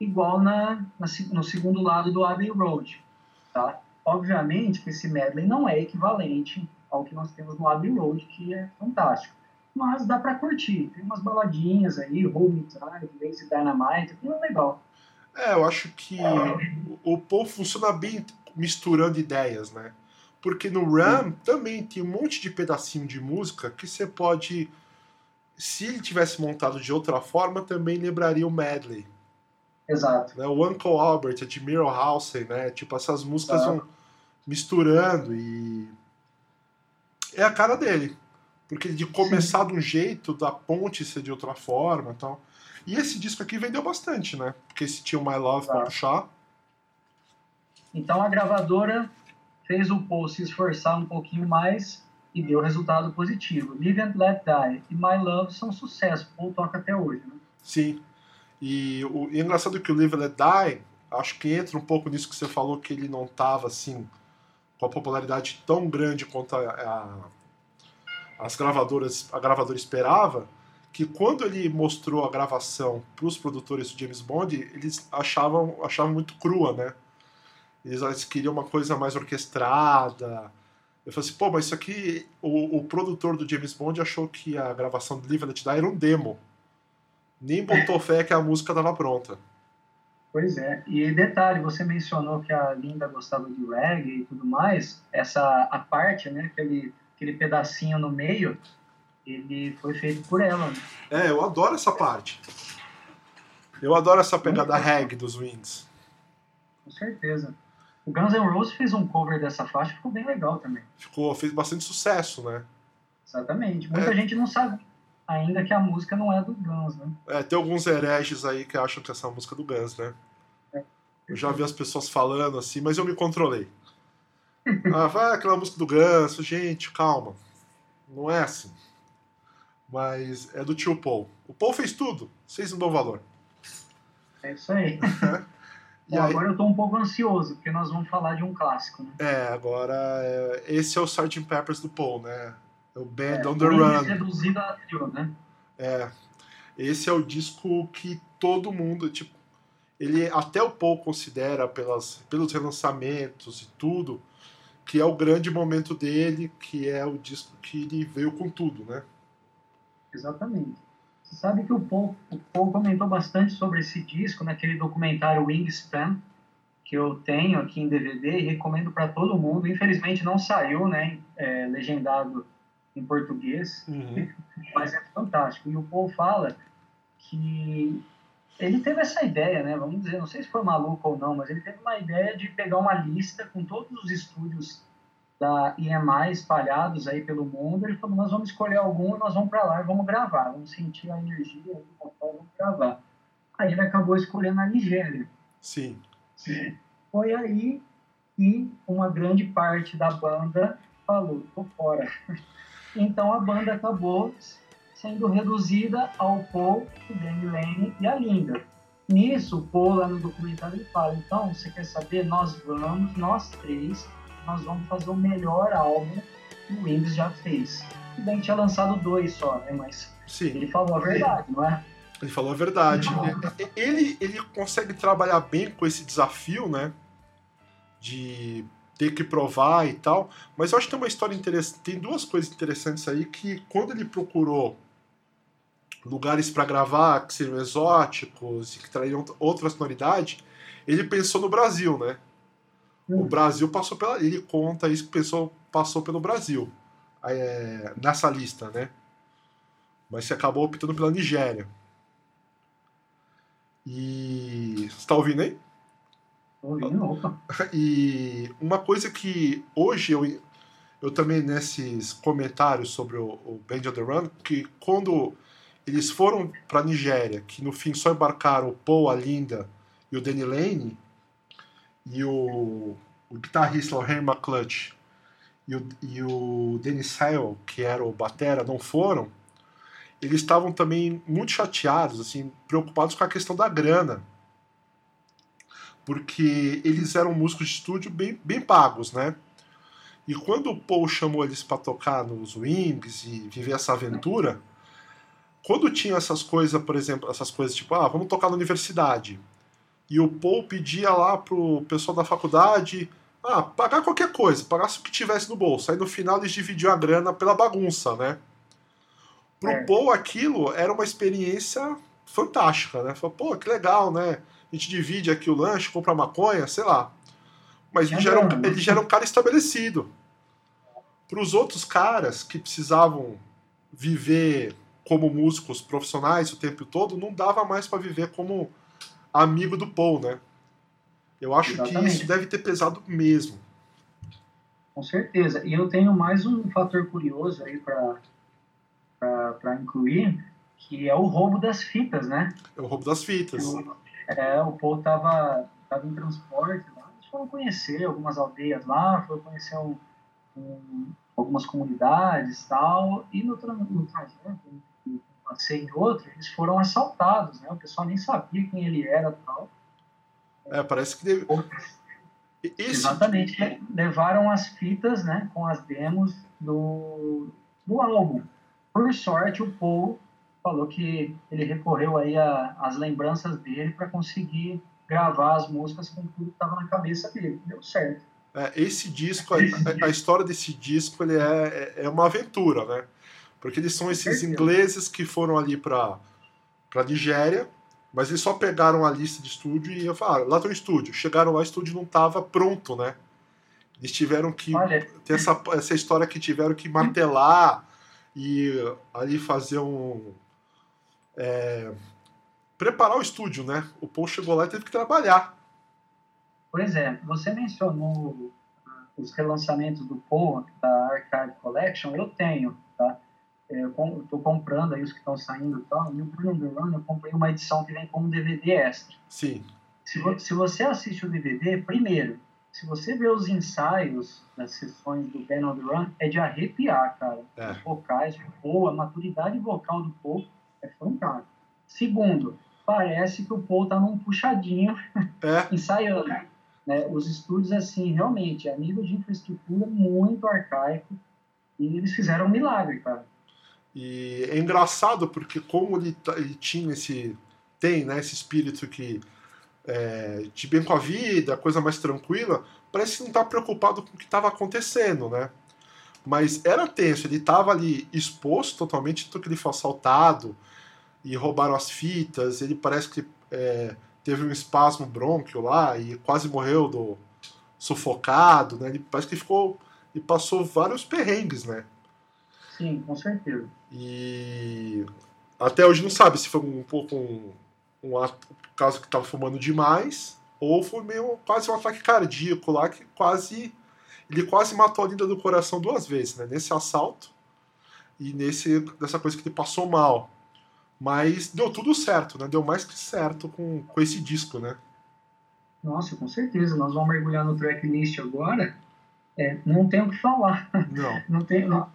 igual na, na no segundo lado do Abbey Road, tá? Obviamente que esse medley não é equivalente ao que nós temos no Abbey Road, que é fantástico. Mas dá para curtir. Tem umas baladinhas aí, Home Time, Lazy Dynamite, tudo é legal. É, eu acho que o Paul funciona bem misturando ideias, né? Porque no Ram também tem um monte de pedacinho de música que você pode. Se ele tivesse montado de outra forma, também lembraria o medley. Exato. Né? O Uncle Albert, a de Mirror House, né? Tipo, essas músicas vão misturando e. É a cara dele. Porque de começar de um jeito, da ponte ser de outra forma tal. E esse disco aqui vendeu bastante, né? Porque esse tinha o My Love pra puxar. Então a gravadora fez o Paul se esforçar um pouquinho mais e deu resultado positivo. Live and Let Die e My Love são sucesso. Paul toca até hoje, né? Sim. E o e é engraçado que o Live and Let Die, acho que entra um pouco nisso que você falou, que ele não tava assim com a popularidade tão grande quanto a, a, as gravadoras, a gravadora esperava, que quando ele mostrou a gravação para os produtores do James Bond, eles achavam, achavam muito crua, né? Eles, queriam uma coisa mais orquestrada. Eu falei assim, pô, mas isso aqui, o, o produtor do James Bond achou que a gravação do Live and Let Die era um demo. Nem botou fé que a música estava pronta. Pois é. E detalhe, você mencionou que a Linda gostava de reggae e tudo mais. Essa a parte, né, aquele aquele pedacinho no meio, ele foi feito por ela. Né? É, eu adoro essa parte. Eu adoro essa pegada reggae dos Wings. Com certeza. O Guns N' Roses fez um cover dessa faixa, ficou bem legal também. Ficou, fez bastante sucesso, né? Exatamente. Muita é. gente não sabe ainda que a música não é do Guns, né? É, tem alguns hereges aí que acham que essa é a música do Guns, né? É. Eu já vi as pessoas falando assim, mas eu me controlei. Ah, vai aquela música do Guns, gente, calma. Não é assim. Mas é do tio Paul. O Paul fez tudo, vocês não dão valor. É isso aí. Bom, aí... Agora eu tô um pouco ansioso, porque nós vamos falar de um clássico, né? É, agora é... esse é o Sgt. Peppers do Paul, né? É o Band é, on the Run. Reduzido a trio, né? É. Esse é o disco que todo mundo, tipo, ele até o Paul considera pelas, pelos relançamentos e tudo, que é o grande momento dele, que é o disco que ele veio com tudo, né? Exatamente. Você sabe que o Paul, o Paul comentou bastante sobre esse disco naquele documentário Wingspan, que eu tenho aqui em DVD e recomendo para todo mundo. Infelizmente não saiu, né, é, legendado em português, uhum. mas é fantástico. E o Paul fala que ele teve essa ideia, né? Vamos dizer, não sei se foi maluco ou não, mas ele teve uma ideia de pegar uma lista com todos os estúdios da EMI espalhados aí pelo mundo. Ele falou: nós vamos escolher algum, nós vamos para lá e vamos gravar, vamos sentir a energia vamos gravar. Aí ele acabou escolhendo a Nigéria. Sim. Sim. Foi aí que uma grande parte da banda falou: tô fora. Então a banda acabou sendo reduzida ao Paul, o Danny Lane e a Linda. Nisso, o Paul, lá no documentário, ele fala: então, você quer saber? Nós vamos, nós três, nós vamos fazer o melhor álbum que o Windows já fez. E bem, tinha lançado dois só, né? Mas Sim. ele falou a verdade, não é? Ele falou a verdade. Ele, ele consegue trabalhar bem com esse desafio, né? De ter que provar e tal. Mas eu acho que tem uma história interessante. Tem duas coisas interessantes aí que quando ele procurou lugares para gravar que seriam exóticos e que trariam outra sonoridade, ele pensou no Brasil, né? O hum. Brasil passou pela. Ele conta isso que pensou, passou pelo Brasil é, nessa lista, né? Mas você acabou optando pela Nigéria. E. Você tá ouvindo aí? E uma coisa que hoje eu, eu também nesses comentários sobre o, o Band of the Run, que quando eles foram para Nigéria, que no fim só embarcaram o Paul, a Linda e o Danny Lane, e o, o guitarrista o Henry McClutch e o, e o Dennis Hale, que era o batera, não foram, eles estavam também muito chateados, assim, preocupados com a questão da grana porque eles eram músicos de estúdio bem, bem pagos, né? E quando o Paul chamou eles para tocar nos Wings e viver essa aventura, quando tinha essas coisas, por exemplo, essas coisas tipo, ah, vamos tocar na universidade, e o Paul pedia lá pro pessoal da faculdade, ah, pagar qualquer coisa, pagasse o que tivesse no bolso. Aí no final eles dividiam a grana pela bagunça, né? Pro é. Paul aquilo era uma experiência fantástica, né? Falou, pô, que legal, né? a gente divide aqui o lanche, compra maconha, sei lá. Mas ele já era um, ele já era um cara estabelecido. Para os outros caras que precisavam viver como músicos profissionais o tempo todo, não dava mais para viver como amigo do Paul, né? Eu acho Exatamente. que isso deve ter pesado mesmo. Com certeza. E eu tenho mais um fator curioso aí para incluir, que é o roubo das fitas, né? É o roubo das fitas. Eu, é, o povo tava, tava em transporte lá, eles foram conhecer algumas aldeias lá, foram conhecer um, um, algumas comunidades tal, e no, no trajeto, passeio e outro, eles foram assaltados, né? O pessoal nem sabia quem ele era tal. É, parece que deve... Esse... Exatamente. Levaram as fitas, né, com as demos do, do álbum. Por sorte, o Paul falou que ele recorreu aí às lembranças dele para conseguir gravar as músicas com tudo que estava na cabeça dele. Deu certo. É, esse disco, a, a, história desse disco, ele é, é, é uma aventura, né? Porque eles são esses ingleses que foram ali para para Nigéria, mas eles só pegaram a lista de estúdio e falaram, ah, lá tem um estúdio. Chegaram lá, o estúdio não estava pronto, né? Eles tiveram que Olha. ter essa, essa história que tiveram que martelar e ali fazer um é, preparar o estúdio, né? O Paul chegou lá e teve que trabalhar. Pois é, você mencionou ah, os relançamentos do Paul da Archive Collection, eu tenho, tá? É, eu estou comprando aí os que estão saindo e tal, e o Bruno the Run eu comprei uma edição que vem com um DVD extra. Sim. Se, vo se você assiste o DVD, primeiro, se você vê os ensaios das sessões do Ben on the Run, é de arrepiar, cara. É. Os vocais, o Paul, a maturidade vocal do Paul é fantástico. Segundo, parece que o Paul tá num puxadinho é. ensaiando. Né? Os estúdios, assim, realmente, a nível de infraestrutura muito arcaico, e eles fizeram um milagre, cara. E é engraçado porque como ele, tá, ele tinha esse tem né, esse espírito que é, de bem com a vida, coisa mais tranquila, parece que não está preocupado com o que estava acontecendo, né? Mas era tenso, ele estava ali exposto totalmente, tanto que ele foi assaltado e roubaram as fitas, ele parece que é, teve um espasmo brônquio lá e quase morreu do sufocado, né? Ele parece que ficou e passou vários perrengues, né? Sim, com certeza. E até hoje não sabe se foi um pouco um, um caso que estava fumando demais ou foi meio quase um ataque cardíaco lá que quase ele quase matou a linda do coração duas vezes, né? Nesse assalto e nesse dessa coisa que ele passou mal. Mas deu tudo certo, né? Deu mais que certo com, com esse disco, né? Nossa, com certeza. Nós vamos mergulhar no tracklist agora. É, não tem o que falar. Não. não tem, não,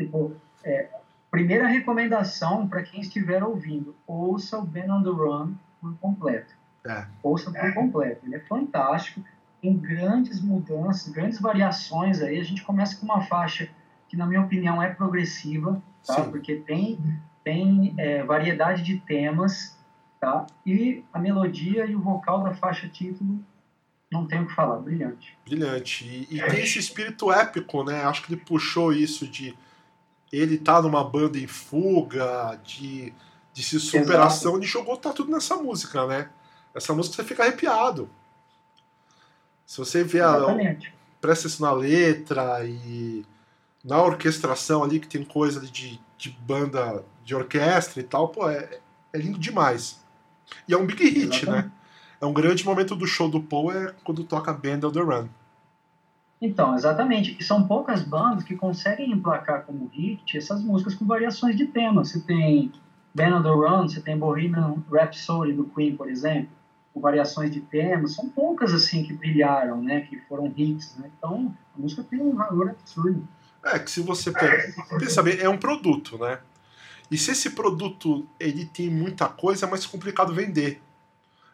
Tipo, é, primeira recomendação para quem estiver ouvindo, ouça o Ben on the Run por completo. É. Ouça por completo. Ele é fantástico, tem grandes mudanças, grandes variações aí. A gente começa com uma faixa que, na minha opinião, é progressiva, tá? Porque tem, tem é, variedade de temas, tá? E a melodia e o vocal da faixa título não tenho o que falar, brilhante. Brilhante. E, e tem esse espírito épico, né? Acho que ele puxou isso de ele tá numa banda em fuga, de, de se superação, Exato. ele jogou tá tudo nessa música, né? Essa música você fica arrepiado. Se você vê a. Presta isso na letra e na orquestração ali, que tem coisa ali de, de banda de orquestra e tal, pô, é, é lindo demais. E é um big hit, né? Exatamente. né? É um grande momento do show do Paul é quando toca Band of the Run. Então, exatamente. E são poucas bandas que conseguem emplacar como hit essas músicas com variações de tema. Você tem Band on the Run, você tem Bohemian Rhapsody do Queen, por exemplo, com variações de temas. São poucas assim que brilharam, né? Que foram hits. Né? Então, a música tem um valor absurdo. É que se você pensa bem, é um produto, né? E se esse produto ele tem muita coisa, é mais complicado vender.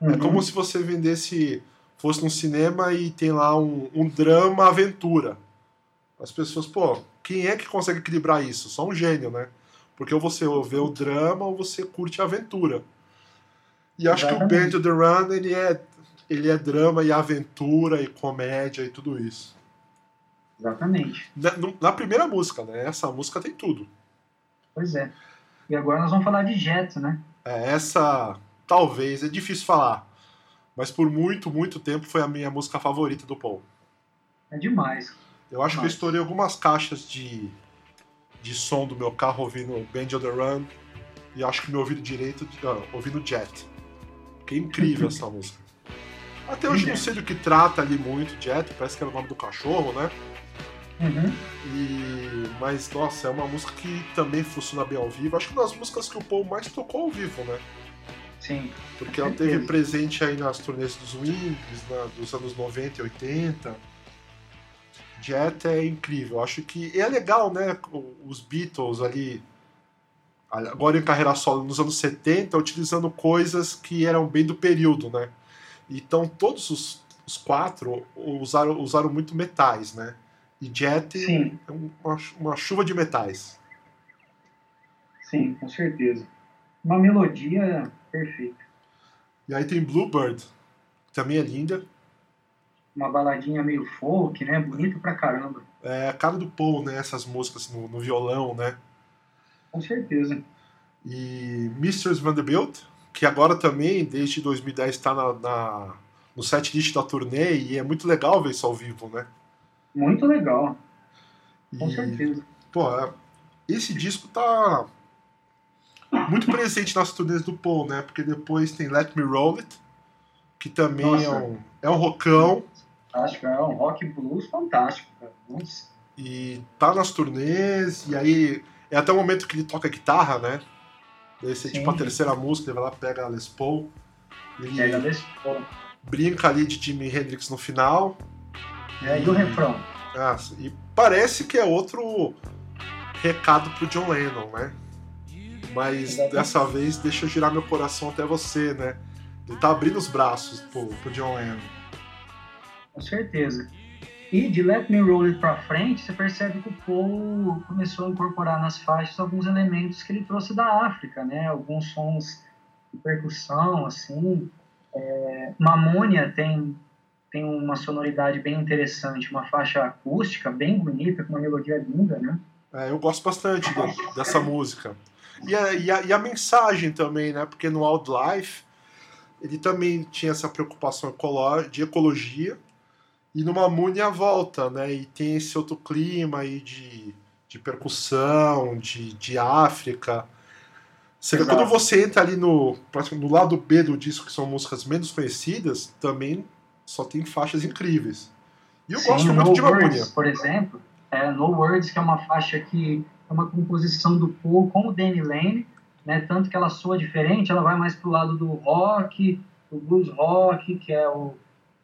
É uhum. É como se você vendesse fosse num cinema e tem lá um, um drama aventura. As pessoas, pô, quem é que consegue equilibrar isso? Só um gênio, né? Porque ou você vê o drama ou você curte a aventura. E acho Exatamente. que o Band of the Run ele é, ele é drama e aventura e comédia e tudo isso. Exatamente. Na, na, primeira música, né? Essa música tem tudo. Pois é. E agora nós vamos falar de Jet, né? É, essa talvez, é difícil falar mas por muito, muito tempo foi a minha música favorita do Paul. É demais. Eu acho demais. que eu estourei algumas caixas de, de som do meu carro ouvindo Band on the Run e acho que meu ouvido direito uh, ouvindo Jet. Que incrível essa música. Até hoje não sei do que trata ali muito Jet, parece que era o nome do cachorro, né? Uhum. E, mas, nossa, é uma música que também funciona bem ao vivo. Acho que uma das músicas que o Paul mais tocou ao vivo, né? Sim. Porque ela teve presente aí nas turnês dos Wings, na, dos anos 90 e 80. Jet é incrível. Acho que é legal, né? Os Beatles ali, agora em carreira solo, nos anos 70, utilizando coisas que eram bem do período, né? Então todos os os quatro usaram, usaram muito metais, né? E Jet Sim. é uma, uma chuva de metais. Sim, com certeza. Uma melodia perfeita. E aí tem Bluebird, que também é linda. Uma baladinha meio folk, né? Bonito pra caramba. É a cara do Paul, né? Essas músicas no, no violão, né? Com certeza. E Mistress Vanderbilt, que agora também, desde 2010, está na, na, no set list da turnê e é muito legal ver isso ao vivo, né? Muito legal. Com E, certeza. Pô, esse disco tá muito presente nas turnês do Paul, né? Porque depois tem Let Me Roll It, que também é Nossa. um, é um rockão Fantástico, é um rock blues fantástico. Cara. Nossa. e tá nas turnês, e aí é até o momento que ele toca guitarra, né? Daí você, Sim. tipo, a terceira música, ele vai lá, pega a Les Paul, ele Pega desse pô. brinca ali de Jimi Hendrix no final, É, e o refrão? Ah, e parece que é outro recado pro John Lennon, né? Mas Exatamente. dessa vez deixa eu girar meu coração até você, né? Ele tá abrindo os braços pro, pro John Lennon. Com certeza. E de Let Me Roll It pra frente, você percebe que o Paul começou a incorporar nas faixas alguns elementos que ele trouxe da África, né? Alguns sons de percussão, assim. É, Mamônia tem, tem uma sonoridade bem interessante, uma faixa acústica bem bonita, com uma melodia linda, né? É, eu gosto bastante de- dessa música. E a, e, a, e a mensagem também, né? Porque no Wildlife ele também tinha essa preocupação de ecologia e no Mamune a volta, né? E tem esse outro clima aí de, de percussão, de, de África. Quando você entra ali no, no lado B do disco, que são músicas menos conhecidas, também só tem faixas incríveis. E eu Sim, gosto muito no de Mamune. Words, por exemplo, é, No Words, que é uma faixa que é uma composição do Paul com o Danny Lane, né, tanto que ela soa diferente, ela vai mais pro lado do rock, do blues rock, que é o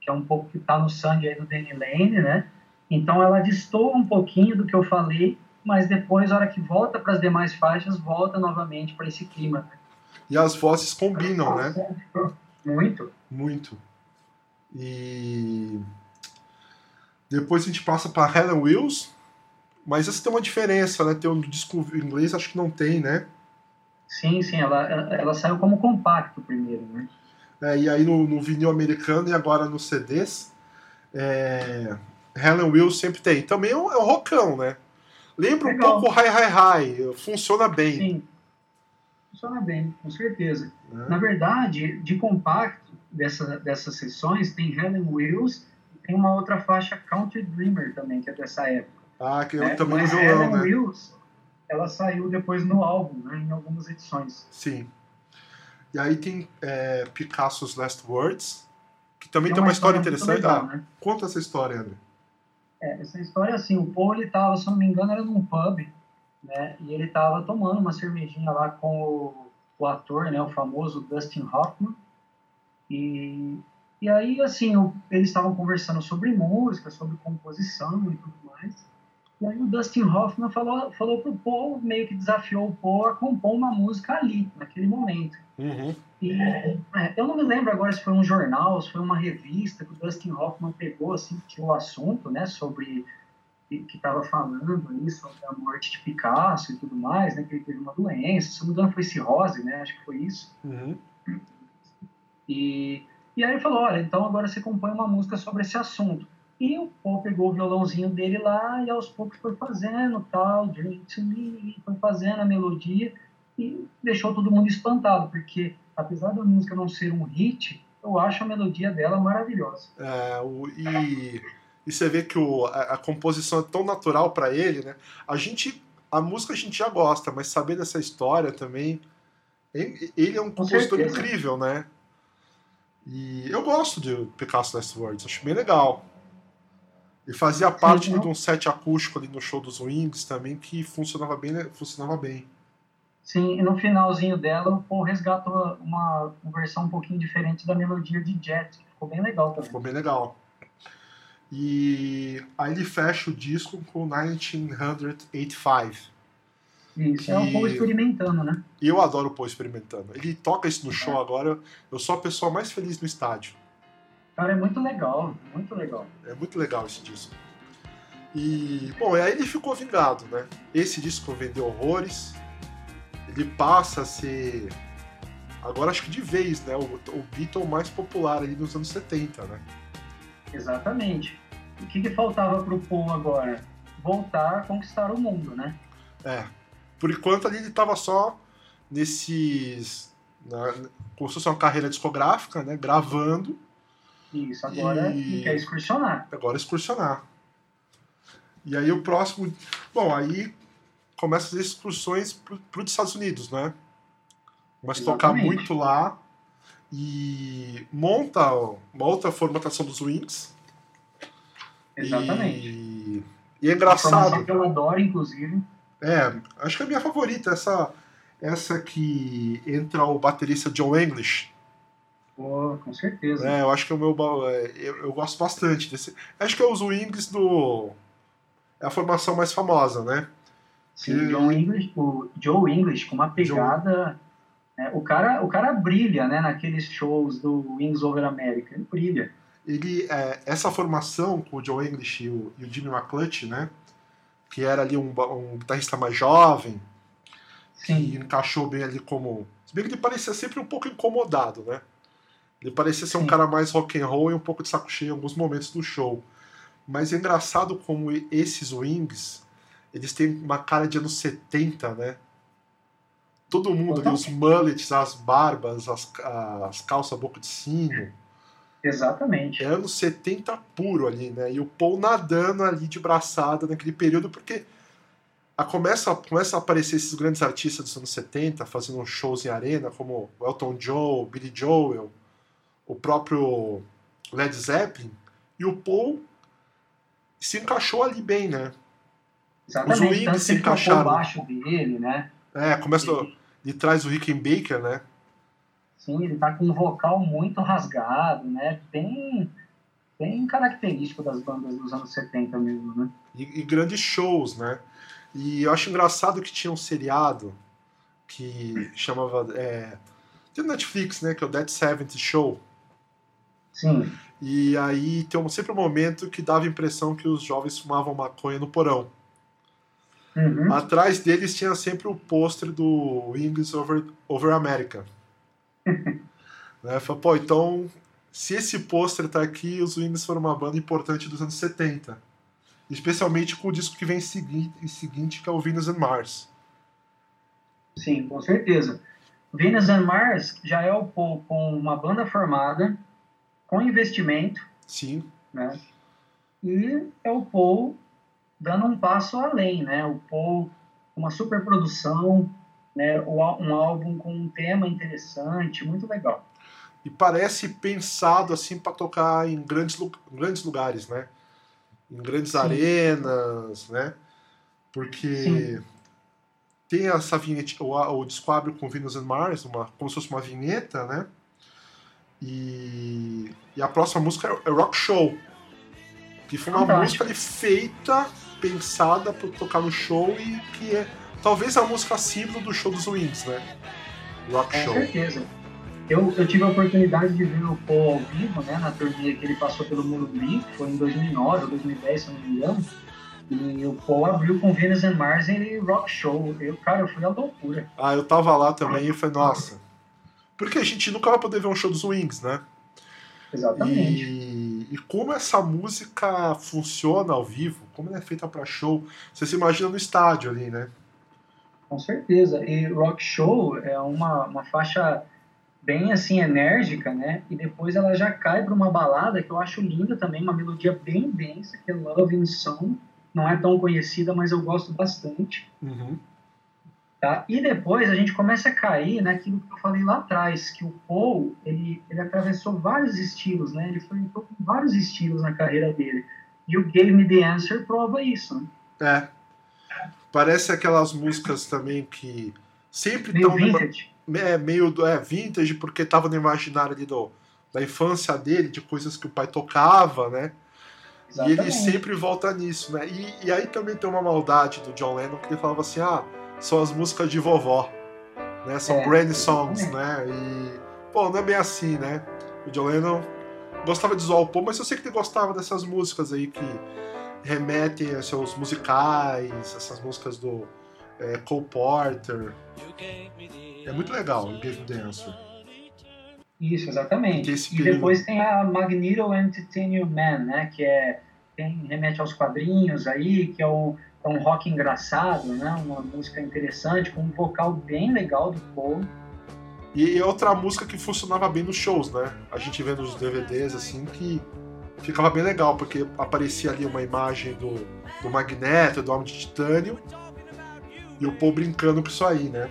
que é um pouco que tá no sangue aí do Danny Lane, né? Então ela destoa um pouquinho do que eu falei, mas depois, na hora que volta para as demais faixas, volta novamente para esse clima. né? E as vozes combinam, né? Muito. Muito. E depois a gente passa para Helen Wills, mas essa tem uma diferença, né? Tem um disco em inglês, acho que não tem, né? Sim, sim, ela, ela, ela saiu como compacto primeiro, né? É, e aí no, no vinil americano e agora nos CDs, é, Helen Wills sempre tem. Também é um, é um rockão, né? Lembra um Legal. pouco Hi Hi Hi, funciona bem. Sim. Funciona bem, com certeza. né? Na verdade, de compacto dessa, dessas sessões, tem Helen Wills e tem uma outra faixa Country Dreamer também, que é dessa época. Ah, que eu no Mas violão, Helen né? Wills, ela saiu depois no álbum, né, em algumas edições. Sim. E aí tem é, Picasso's Last Words, que também É tem uma história muito interessante. legal, Ah, né? conta essa história, André. É, essa história, assim, o Paul, ele tava, se não me engano, era num pub, né, e ele tava tomando uma cervejinha lá com o, o ator, né, o famoso Dustin Hoffman, e, e aí, assim, eles estavam conversando sobre música, sobre composição e tudo mais, e aí o Dustin Hoffman falou, falou pro Paul, meio que desafiou o Paul a compor uma música ali, naquele momento. Uhum. E, é, eu não me lembro agora se foi um jornal, se foi uma revista que o Dustin Hoffman pegou, assim, que tinha o assunto, né, sobre que que estava falando aí sobre a morte de Picasso e tudo mais, né, que ele teve uma doença, se não me engano foi cirrose, né, acho que foi isso. Uhum. E, e aí ele falou, olha, então agora você compõe uma música sobre esse assunto. E o Paul pegou o violãozinho dele lá e aos poucos foi fazendo tal, Drink to Me, foi fazendo a melodia e deixou todo mundo espantado, porque apesar da música não ser um hit, eu acho a melodia dela maravilhosa. É, o- e, e você vê que o, a, a composição é tão natural pra ele, né? A gente, a música a gente já gosta, mas saber dessa história também, ele, ele é um compositor certeza. incrível, né? E eu gosto de Picasso Last Words, acho bem legal. E fazia parte não. de um set acústico ali no show dos Wings também que funcionava bem, né? funcionava bem. Sim, e no finalzinho dela o Paul resgatou uma, uma versão um pouquinho diferente da melodia de Jet, que ficou bem legal também. Ficou bem legal. E aí ele fecha o disco com 1985. Isso, é o que- Paul experimentando, né? Eu adoro o Paul experimentando. Ele toca isso no show agora, eu sou a pessoa mais feliz no estádio. Cara, é muito legal, muito legal. É muito legal esse disco. E, bom, aí ele ficou vingado, né? Esse disco vendeu horrores. Ele passa a ser, agora acho que de vez, né? O, o Beatle mais popular ali nos anos 70, né? Exatamente. O que, que faltava pro Paul agora? Voltar a conquistar o mundo, né? É. Por enquanto ali ele tava só nesses. Na, como se fosse uma carreira discográfica, né? Gravando. Isso, agora E- quer excursionar. Agora excursionar. E aí o próximo. Bom, aí começa as excursões para os Estados Unidos, né? Começa a tocar muito lá e monta uma outra formatação dos Wings. Exatamente. E, e é engraçado. que eu adoro, inclusive. É, acho que é a minha favorita, essa, essa que entra o baterista John English. Pô, com certeza. É, eu acho que o meu. é, Eu, eu gosto bastante desse. Acho que é os Wings do. É a formação mais famosa, né? Sim, que- John English, o Joe English com uma pegada. né, o, cara, o cara brilha, né, naqueles shows do Wings Over America. Ele brilha. Ele, é, essa formação com o John English e o, e o Jimmy McClutch, né? Que era ali um, um guitarrista mais jovem, que Sim, encaixou bem ali como. Se bem que ele parecia sempre um pouco incomodado, né? Ele parecia ser um cara mais rock and roll e um pouco de saco cheio em alguns momentos do show. Mas é engraçado como esses Wings, eles têm uma cara de anos 70, né? Todo mundo ali, os mullets, as barbas, as, as calças boca de sino. exatamente. É anos 70 puro ali, né? E o Paul nadando ali de braçada naquele período, porque a começa, começa a aparecer esses grandes artistas dos anos 70 fazendo shows em arena, como Elton John, Billy Joel, o próprio Led Zeppelin, e o Paul se encaixou ali bem, né? Exatamente. Wings Tanto se ele encaixaram. baixo dele, né? É, começa de trás o Rickenbacker, né? Sim, ele tá com um vocal muito rasgado, né? Bem, bem característico das bandas dos anos 70 mesmo, né? e, e grandes shows, né? E eu acho engraçado que tinha um seriado que chamava. É, tem Netflix, né? Que é o Dead 70 Show. Sim, E aí tem sempre um momento que dava a impressão que os jovens fumavam maconha no porão. Uhum. Atrás deles tinha sempre o pôster do Wings Over, Over America. né? Falei, pô, então, se esse pôster tá aqui, os Wings foram uma banda importante dos anos 70. Especialmente com o disco que vem em segui- em seguinte, que é o Venus and Mars. sim, com certeza. Venus and Mars já é o com uma banda formada, com investimento, Sim, né? E é o Paul dando um passo além, né? O Paul uma super produção, né? Um álbum com um tema interessante, muito legal. e parece pensado assim para tocar em grandes, grandes lugares, né? Em grandes Sim. arenas, né? Porque Sim. tem essa vinheta, o, o disco abre com Venus and Mars, uma, como se fosse uma vinheta, né? E, e a próxima música é, é Rock Show, que foi uma Fantástico. música feita, pensada para tocar no show e que é talvez a música símbolo do show dos Wings, né? Rock Com Show. certeza. Eu, eu tive a oportunidade de ver o Paul ao vivo, né, na turnê que ele passou pelo Morumbi, foi em 2009 ou 2010, se não me engano. E o Paul abriu com Venus and Mars em Rock Show. Eu, cara, eu fui à loucura. Ah, eu tava lá também e falei, nossa. Porque a gente nunca vai poder ver um show dos Wings, né? Exatamente. E, e como essa música funciona ao vivo, como ela é feita pra show, você se imagina no estádio ali, né? Com certeza. E Rock Show é uma, uma faixa bem assim enérgica, né? E depois ela já cai para uma balada que eu acho linda também, uma melodia bem densa, que é Love in Song. Não é tão conhecida, mas eu gosto bastante. Uhum. Tá? E depois a gente começa a cair naquilo que eu falei lá atrás, que o Paul, ele, ele atravessou vários estilos, né? Ele foi com vários estilos na carreira dele. E o Gave Me The Answer prova isso, né? É. Parece aquelas músicas também que sempre estão vintage. é, meio do- é, vintage, porque tava no imaginário ali do, da infância dele, de coisas que o pai tocava, né? E ele Exatamente. sempre volta nisso, né? E, e aí também tem uma maldade do John Lennon que ele falava assim: ah, são as músicas de vovó, né? São É, granny songs, né? E, pô, não é bem assim, né? O John Lennon gostava de zoar o Paul, mas eu sei que ele gostava dessas músicas aí que remetem a seus musicais, essas músicas do é, Cole Porter. É muito legal o Gave the Answer. Isso, exatamente. E depois tem a Magneto Entertain Man, né? Que é, tem, remete aos quadrinhos aí, que é um, é um rock engraçado, né? Uma música interessante, com um vocal bem legal do Paul. E outra música que funcionava bem nos shows, né? A gente vê nos DVDs, assim, que ficava bem legal, porque aparecia ali uma imagem do, do Magneto, do Homem de Titânio, e o Paul brincando com isso aí, né?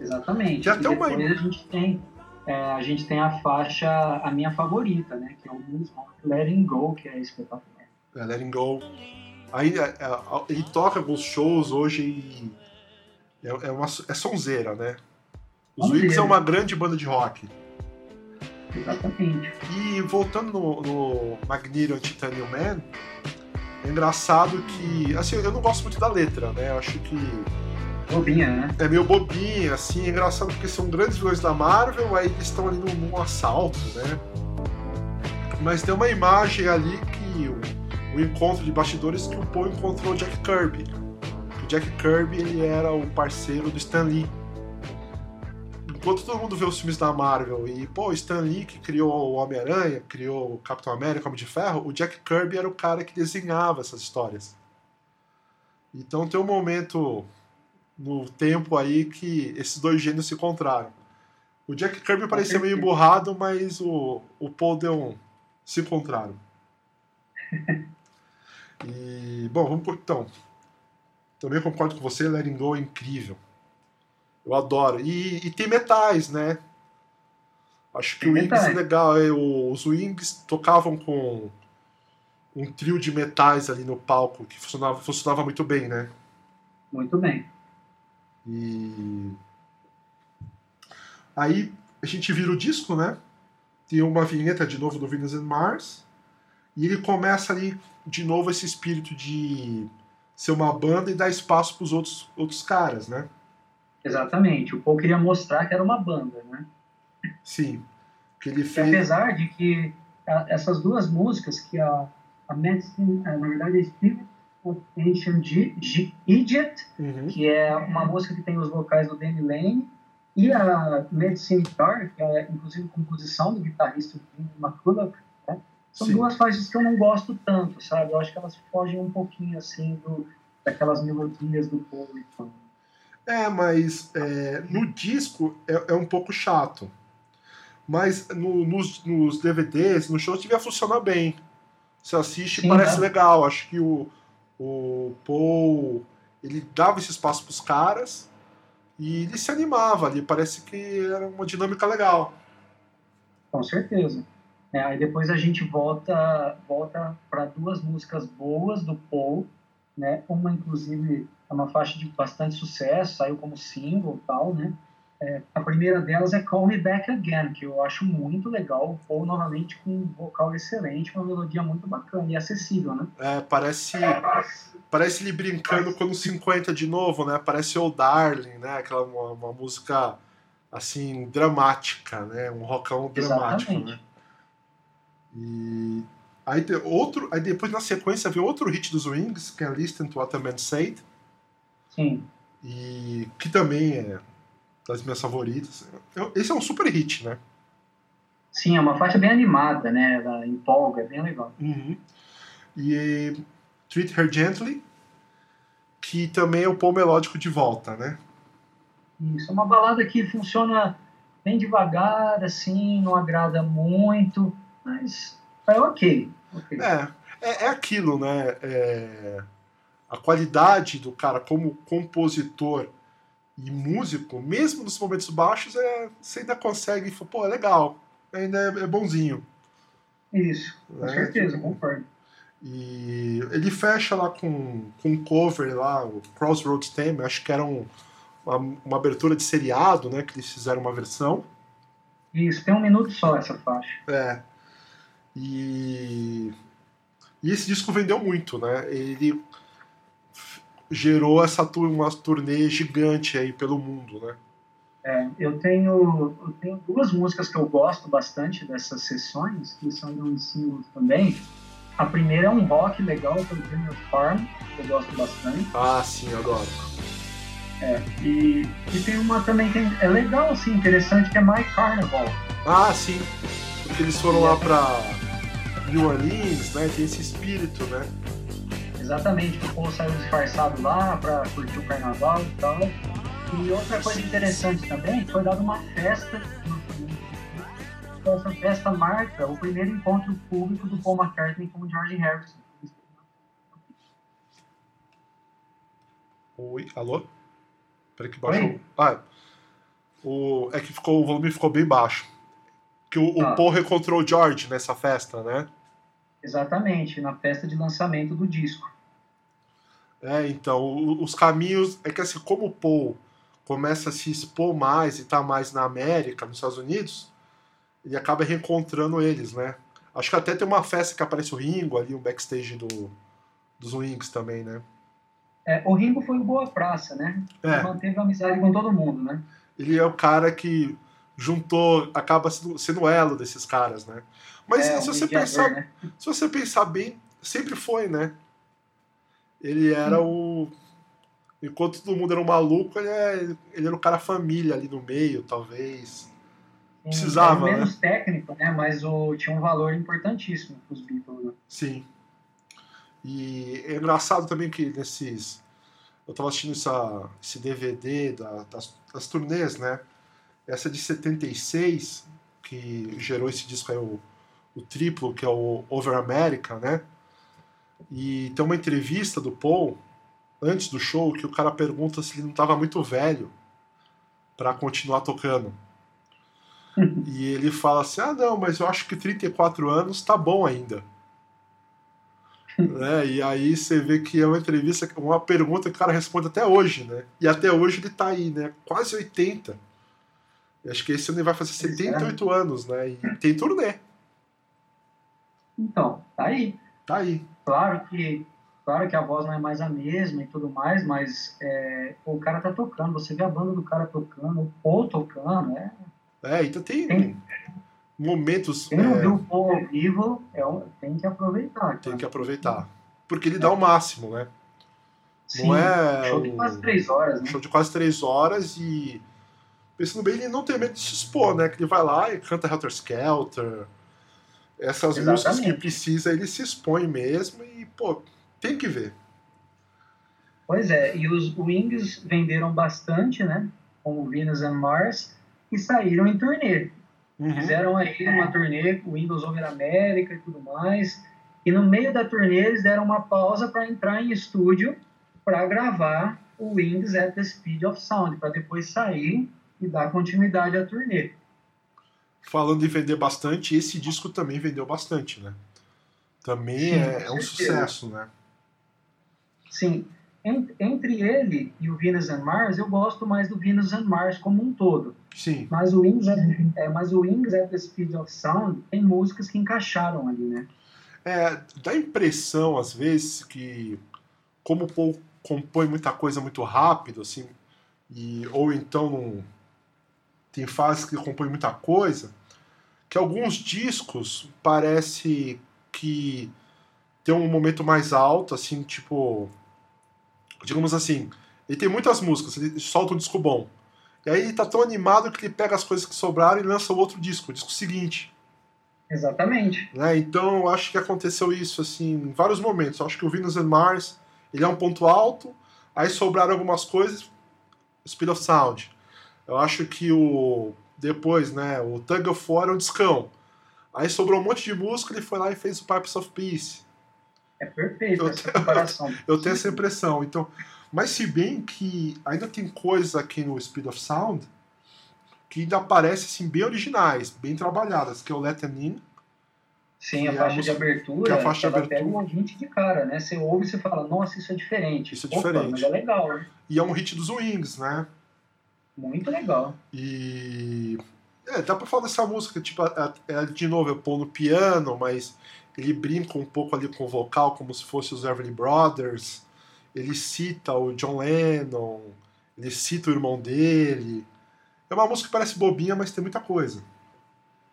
Exatamente. E até uma... a gente tem é, a gente tem a faixa, a minha favorita, né? Que é o Blues Rock Letting Go, que é espetacular. É, Letting Go. Aí é, é, ele toca alguns shows hoje e é, é, uma, é sonzeira, né? Os Wings é uma grande banda de rock. Exatamente. E voltando no, no Magneto Titanium Man, é engraçado que. Assim, eu não gosto muito da letra, né? Eu acho que. Bobinha, né? É meio bobinha, assim, é engraçado porque são grandes vilões da Marvel, aí eles estão ali num, num, assalto, né? Mas tem uma imagem ali que o, o encontro de bastidores que o Poe encontrou o Jack Kirby. O Jack Kirby ele era o parceiro do Stan Lee enquanto todo mundo vê os filmes da Marvel e, pô, Stan Lee que criou o Homem-Aranha, criou o Capitão América, o Homem de Ferro, o Jack Kirby era o cara que desenhava essas histórias. Então tem um momento no tempo aí que esses dois gênios se encontraram. O Jack Kirby parecia meio borrado, mas o, o Paul deu um, se encontraram. E, bom, vamos então. Também concordo com você, Letting Go é incrível. Eu adoro. E, e tem metais, né? Acho que tem o Wings é legal. É, os Wings tocavam com um trio de metais ali no palco que funcionava, funcionava muito bem, né? Muito bem. E aí a gente vira o disco, né? Tem uma vinheta de novo do Venus and Mars. E ele começa ali de novo esse espírito de ser uma banda e dar espaço para os outros, outros caras, né? Exatamente. O Paul queria mostrar que era uma banda, né? Sim. Que ele fez... apesar de que a, essas duas músicas, que a, a Medicine, na verdade, é Spirit of Ancient Egypt, uhum. que é uma música que tem os vocais do Danny Lane, e a Medicine Star, que é inclusive composição do guitarrista Jim McCulloch? São Sim. duas faixas que eu não gosto tanto, sabe? Eu acho que elas fogem um pouquinho assim do, daquelas melodias do Paul e é, mas é, no disco é, é, um pouco chato. Mas no, nos, nos, DVDs, no show, devia funcionar bem. Você assiste e parece é. legal. Acho que o, o Paul ele dava esse espaço para os caras e ele se animava ali. Parece que era uma dinâmica legal. Com certeza. É, aí depois a gente volta, volta para duas músicas boas do Paul, né? Uma inclusive é uma faixa de bastante sucesso, saiu como single tal, né? É, a primeira delas é Call Me Back Again, que eu acho muito legal, o Paul novamente com um vocal excelente, uma melodia muito bacana e acessível, né? É, parece, parece ele brincando com os 50 de novo, né? Parece o Darling, né? Aquela uma, uma música assim dramática, né? Um rockão dramático, Exatamente. né? E aí outro, aí depois na sequência vem outro hit dos Wings, que é Listen to What a Man Said Sim. E que também é das minhas favoritas. Esse é um super hit, né? Sim, é uma faixa bem animada, né? Ela empolga, é bem legal. Uhum. E Treat Her Gently, que também é o pão melódico de volta, né? Isso, é uma balada que funciona bem devagar, assim, não agrada muito, mas é ok. okay. É, é, é aquilo, né? É a qualidade do cara como compositor e músico, mesmo nos momentos baixos, é, você ainda consegue, pô, é legal, ainda é, é bonzinho. Isso, com né? certeza, concordo. E ele fecha lá com, com um cover lá, o Crossroads Theme, acho que era um, uma, uma, abertura de seriado, né, que eles fizeram uma versão. Isso, tem um minuto só essa faixa. É. E, e esse disco vendeu muito, né? Ele gerou essa uma turnê gigante aí pelo mundo, né? É, eu, tenho, eu tenho duas músicas que eu gosto bastante dessas sessões, que são de um singles também. A primeira é um rock legal, que é o Junior Farm, que eu gosto bastante. Ah, sim, eu adoro. É, e, e tem uma também que é legal, assim, interessante, que é My Carnival. Ah, sim. Porque eles foram lá pra New Orleans, né? Tem esse espírito, né? Exatamente, que o povo saiu disfarçado lá pra curtir o carnaval e tal. E outra coisa interessante também, foi dada uma festa essa festa marca o primeiro encontro público do Paul McCartney com o George Harrison. Oi, alô? Peraí que baixou. Ah, o, é que ficou, o volume ficou bem baixo. Que o, ah. o Paul reencontrou o George nessa festa, né? Exatamente, na festa de lançamento do disco. É, então, os caminhos. É que assim, como o Paul começa a se expor mais e tá mais na América, nos Estados Unidos, ele acaba reencontrando eles, né? Acho que até tem uma festa que aparece o Ringo ali, o backstage do, dos Wings também, né? É, o Ringo foi o Boa Praça, né? É. Ele manteve amizade com todo mundo, né? Ele é o cara que juntou, acaba sendo, sendo elo desses caras, né? Mas é, se, você mediador, pensar, né? se você pensar bem, sempre foi, né? Ele era o. Enquanto todo mundo era um maluco, ele, é, ele era o cara família ali no meio, talvez. Precisava, era menos né? técnico, né? Mas o, tinha um valor importantíssimo para os Beatles. Né? Sim. E é engraçado também que nesses. Eu estava assistindo essa, esse DVD da, das, das turnês, né? Essa de 76, que gerou esse disco aí, o, o triplo, que é o Over America, né? E tem uma entrevista do Paul, antes do show, que o cara pergunta se ele não estava muito velho para continuar tocando. e ele fala assim: ah, não, mas eu acho que 34 anos tá bom ainda. né? E aí você vê que é uma entrevista, uma pergunta que o cara responde até hoje, né? E até hoje ele tá aí, né? Quase 80. Acho que esse ano ele vai fazer 78 é. anos, né? E tem turnê. Então, tá aí. Tá aí. Claro que, claro que a voz não é mais a mesma e tudo mais, mas é, o cara tá tocando, você vê a banda do cara tocando, o Paul tocando, é. É, então tem, tem momentos. Quem não é, viu o Paul ao vivo é, tem que aproveitar. Cara. Tem que aproveitar. Porque ele dá o máximo, né? Sim, não é. Show de quase três horas, né? Show de quase três horas e. Pensando bem, ele não tem medo de se expor, né? Que ele vai lá e canta Helter Skelter. Essas Exatamente. músicas que precisa, ele se expõe mesmo e, pô, tem que ver. Pois é, e os Wings venderam bastante, né? Como Venus and Mars, e saíram em turnê. Uhum. Fizeram aí uma turnê com Windows Over América e tudo mais. E no meio da turnê eles deram uma pausa para entrar em estúdio para gravar o Wings at the Speed of Sound, para depois sair e dar continuidade à turnê. Falando em vender bastante, esse disco também vendeu bastante, né? Também Sim, é, é, um sucesso, né? Sim. Entre ele e o Venus and Mars, eu gosto mais do Venus and Mars como um todo. Sim. Mas o Wings at, é, mas o Wings at the Speed of Sound tem músicas que encaixaram ali, né? É, dá a impressão, às vezes, que como o Paul compõe muita coisa muito rápido, assim, e, ou então não, tem fases que compõe muita coisa, que alguns discos parece que tem um momento mais alto, assim, tipo, digamos assim, ele tem muitas músicas, ele solta um disco bom. E aí ele tá tão animado que ele pega as coisas que sobraram e lança outro disco, o disco seguinte. Exatamente. Né? Então eu acho que aconteceu isso assim em vários momentos. Eu acho que o Venus and Mars ele é um ponto alto, aí sobraram algumas coisas, Speed of Sound. Eu acho que o depois, né, o Tug of War é um discão. Aí sobrou um monte de música, ele foi lá e fez o Pipes of Peace. É perfeito eu essa tenho, comparação. Eu tenho essa impressão. Então, mas se bem que ainda tem coisas aqui no Speed of Sound que ainda parecem assim, bem originais, bem trabalhadas, que é o Let Them In. Sim, a faixa, é a de abertura, a faixa de abertura. pega um ouvinte de cara, né? Você ouve e você fala, nossa, isso é diferente. Isso é Opa, diferente. Mas é legal, né? E é um hit dos Wings, né? Muito legal. E... É, dá pra falar dessa música, tipo, é, de novo, é pôr no piano, mas ele brinca um pouco ali com o vocal, como se fosse os Everly Brothers ele cita o John Lennon, ele cita o irmão dele. É uma música que parece bobinha, mas tem muita coisa.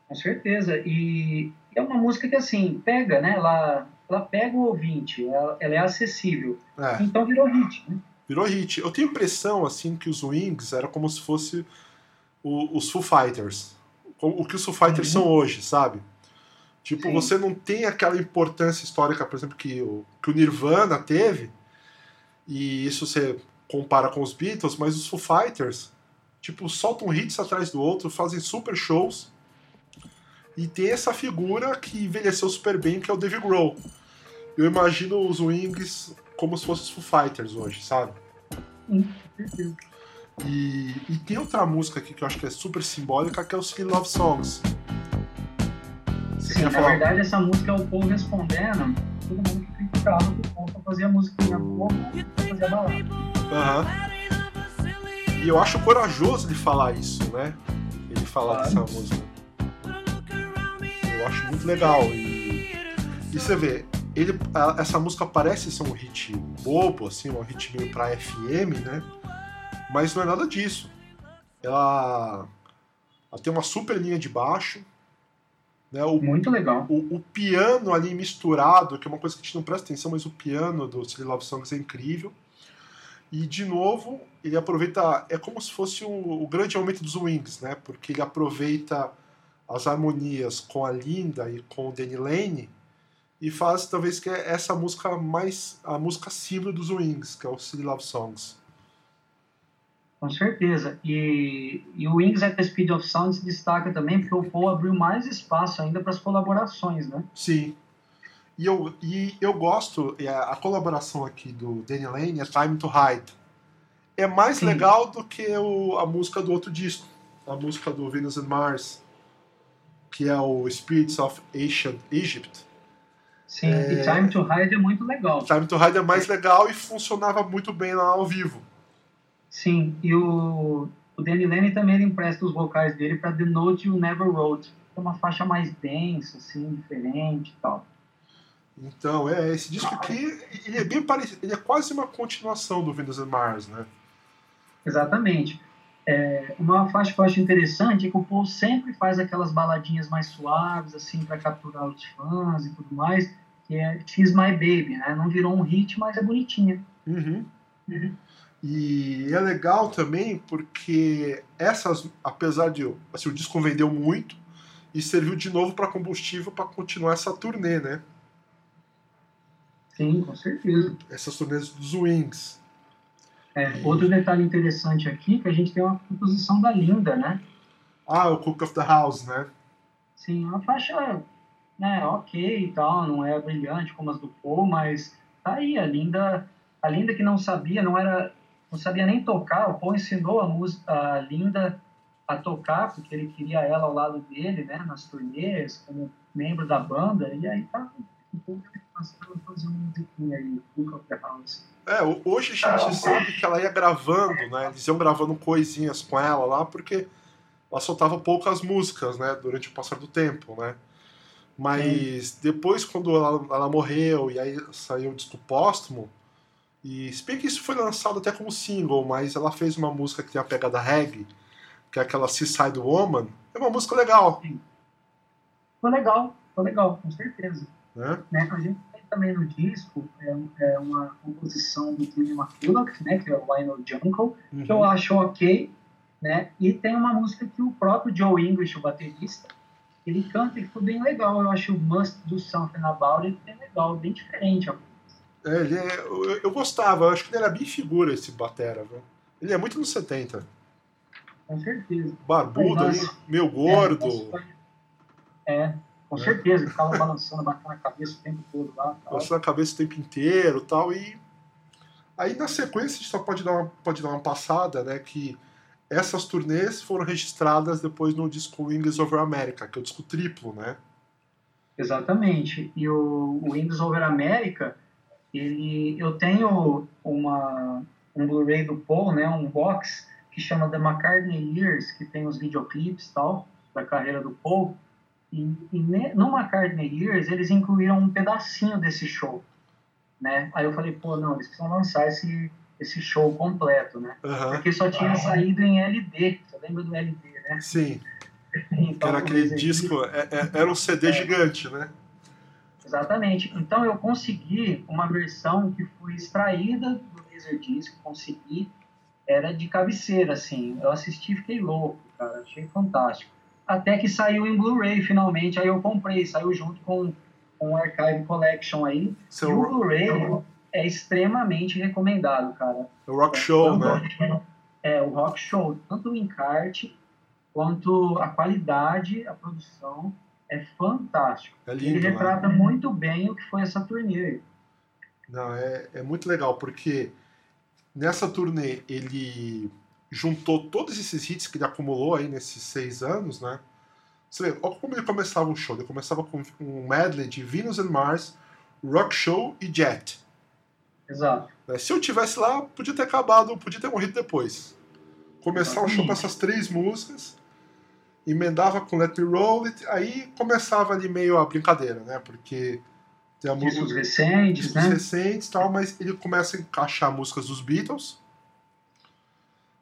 Com certeza. E é uma música que, assim, pega, né? Ela, ela pega o ouvinte, ela, ela é acessível. É. Então virou hit, né? Virou hit. Eu tenho a impressão, assim, que os Wings era como se fosse o, os Foo Fighters. O, o que os Foo Fighters Uhum. são hoje, sabe? Tipo, Sim. você não tem aquela importância histórica, por exemplo, que o, que o Nirvana teve, e isso você compara com os Beatles, mas os Foo Fighters, tipo, soltam hits atrás do outro, fazem super shows, e tem essa figura que envelheceu super bem, que é o Dave Grohl. Eu imagino os Wings como se fossem os Foo Fighters hoje, sabe? E, e tem outra música aqui que eu acho que é super simbólica, que é o Silly Love Songs. Você Sim, na falar? verdade, essa música é o povo respondendo todo mundo que criticava que o povo fazia musiquinha boa, fazia balada. Aham. E eu acho corajoso ele falar isso, né? Ele falar Claro. dessa música. Eu acho muito legal. E, e você vê, ele, a- essa música parece ser um hit bobo, assim, um hit meio pra FM, né? Mas não é nada disso. Ela, ela tem uma super linha de baixo. Né? O, Muito legal. o, o piano ali misturado, que é uma coisa que a gente não presta atenção, mas o piano do Silly Love Songs é incrível. E, de novo, ele aproveita. É como se fosse o, o grande aumento dos Wings, né? Porque ele aproveita as harmonias com a Linda e com o Danny Lane e faz talvez que é essa música mais. a música símbolo dos Wings, que é o Silly Love Songs. Com certeza. E, e o Wings at the Speed of Sound se destaca também porque o Paul abriu mais espaço ainda para as colaborações, né? Sim. E eu, e eu gosto, a colaboração aqui do Danny Lane é Time to Hide. É mais Sim. legal do que o, a música do outro disco, a música do Venus and Mars, que é o Spirits of Ancient Egypt. Sim, É. e Time to Hide é muito legal. Time to Hide é mais legal e funcionava muito bem lá ao vivo. Sim, e o, o Danny Lennon também empresta os vocais dele para The Note You Never Wrote, que é uma faixa mais densa, assim, diferente e tal. Então, é, esse disco aqui, ele é bem parecido, ele é quase uma continuação do Venus and Mars, né? Exatamente. É, uma faixa que eu acho interessante é que o Paul sempre faz aquelas baladinhas mais suaves, assim, para capturar os fãs e tudo mais, que é She's My Baby, né? Não virou um hit, mas é bonitinha. Uhum. Uhum. E é legal também porque essas, apesar de assim, o disco vendeu muito e serviu de novo para combustível para continuar essa turnê, né? Sim, com certeza. Essas turnês dos Wings. É, outro detalhe interessante aqui é que a gente tem uma composição da Linda, né? Ah, o Cook of the House, né? Sim, uma faixa, né, ok e tal, não é brilhante como as do Paul, mas tá aí, a Linda, a Linda que não sabia, não era, não sabia nem tocar, o Paul ensinou a música, a Linda a tocar, porque ele queria ela ao lado dele, né, nas turnês, como membro da banda, e aí tá, passando a fazer uma musiquinha aí, House. É, ho- hoje a gente sabe que ela ia gravando, né? Eles iam gravando coisinhas com ela lá, porque ela soltava poucas músicas, né? Durante o passar do tempo, né? Mas depois, quando ela, ela morreu e aí saiu o disco póstumo, e se bem que isso foi lançado até como single, mas ela fez uma música que tem a pegada reggae, que é aquela Seaside Woman, é uma música legal, Foi legal, foi legal, com certeza. né? né? A gente tem também no disco é, é uma composição do Jimmy McCulloch, né, que é o Lionel Jungle, que eu Uhum. acho ok, né? E tem uma música que o próprio Joe English, o baterista, ele canta e ficou bem legal. Eu acho o Must Do Something About It bem legal, bem diferente. É, ele é- eu, eu gostava, eu acho que ele era bem figura esse Batera, viu? Ele é muito nos 70. Com certeza. Barbudo nossa. meio gordo. É, com É. certeza. Ele ficava balançando, batendo a cabeça o tempo todo lá. tal. Coçando a cabeça o tempo inteiro tal. E aí na sequência a gente só pode dar uma, pode dar uma passada, né? Que essas turnês foram registradas depois no disco Wings Over America, que é o disco triplo, né? Exatamente. E o, o Windows Over America, ele, eu tenho uma, um Blu-ray do Paul, né, um box que chama The McCartney Years, que tem os videoclipes tal, da carreira do Paul. E, e no McCartney Years, eles incluíram um pedacinho desse show. Né? Aí eu falei, pô, não, eles precisam lançar esse, esse show completo, né? Uhum. Porque só tinha saído em LD. Você lembra do LD, né? Sim. Então, era aquele disco, é, é, era um CD é. gigante, né? Exatamente. Então eu consegui uma versão que foi extraída do Laserdisc, consegui, era de cabeceira, assim. Eu assisti e fiquei louco, cara, achei fantástico. Até que saiu em Blu-ray finalmente, aí eu comprei, saiu junto com, com o Archive Collection aí. Seu... E o Blu-ray é extremamente recomendado, cara. O Rock Show, né? É, o Rock Show, tanto o encarte quanto a qualidade, a produção é fantástico. É lindo, Ele né? retrata né? muito bem o que foi essa turnê. Não, é, é muito legal, porque nessa turnê ele juntou todos esses hits que ele acumulou aí nesses seis anos, né? Você vê, olha como ele começava o show. Ele começava com um medley de Venus and Mars, Rock Show e Jet. Exato. Né, se eu tivesse lá, podia ter acabado, podia ter morrido depois. Começar o show com essas três músicas, emendava com Let Me Roll It, aí começava ali meio a brincadeira, né? Porque tem a música. recentes, discos né? recentes tal, mas ele começa a encaixar músicas dos Beatles.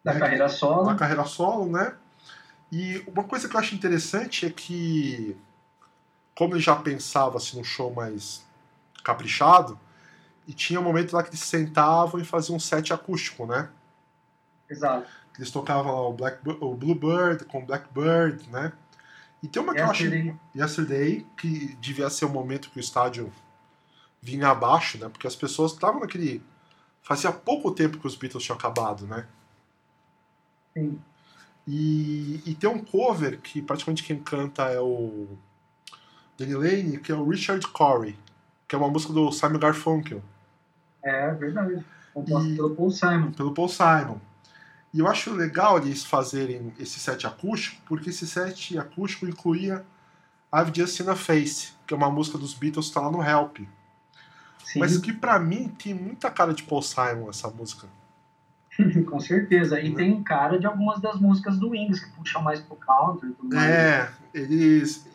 Da né? carreira solo. Da carreira solo, né? E uma coisa que eu acho interessante é que, como ele já pensava assim, num show mais caprichado, e tinha um momento lá que eles sentavam e faziam um set acústico, né? Exato. Eles tocavam lá o, Black, o Bluebird com Blackbird, né? E tem uma que Yesterday. eu acho. Yesterday, que devia ser o momento que o estádio vinha abaixo, né? Porque as pessoas estavam naquele. Fazia pouco tempo que os Beatles tinham acabado, né? Sim. E, e tem um cover que praticamente quem canta é o Danny Lane, que é o Richard Corey, que é uma música do Simon Garfunkel. É, verdade. Composto e, pelo Paul Simon. Pelo Paul Simon. E eu acho legal eles fazerem esse set acústico, porque esse set acústico incluía I've Just Seen a Face, que é uma música dos Beatles que está lá no Help. Sim. Mas que para mim tem muita cara de Paul Simon essa música. Com certeza. E né? tem cara de algumas das músicas do Wings, que puxam mais pro country e tudo mais. É, eles.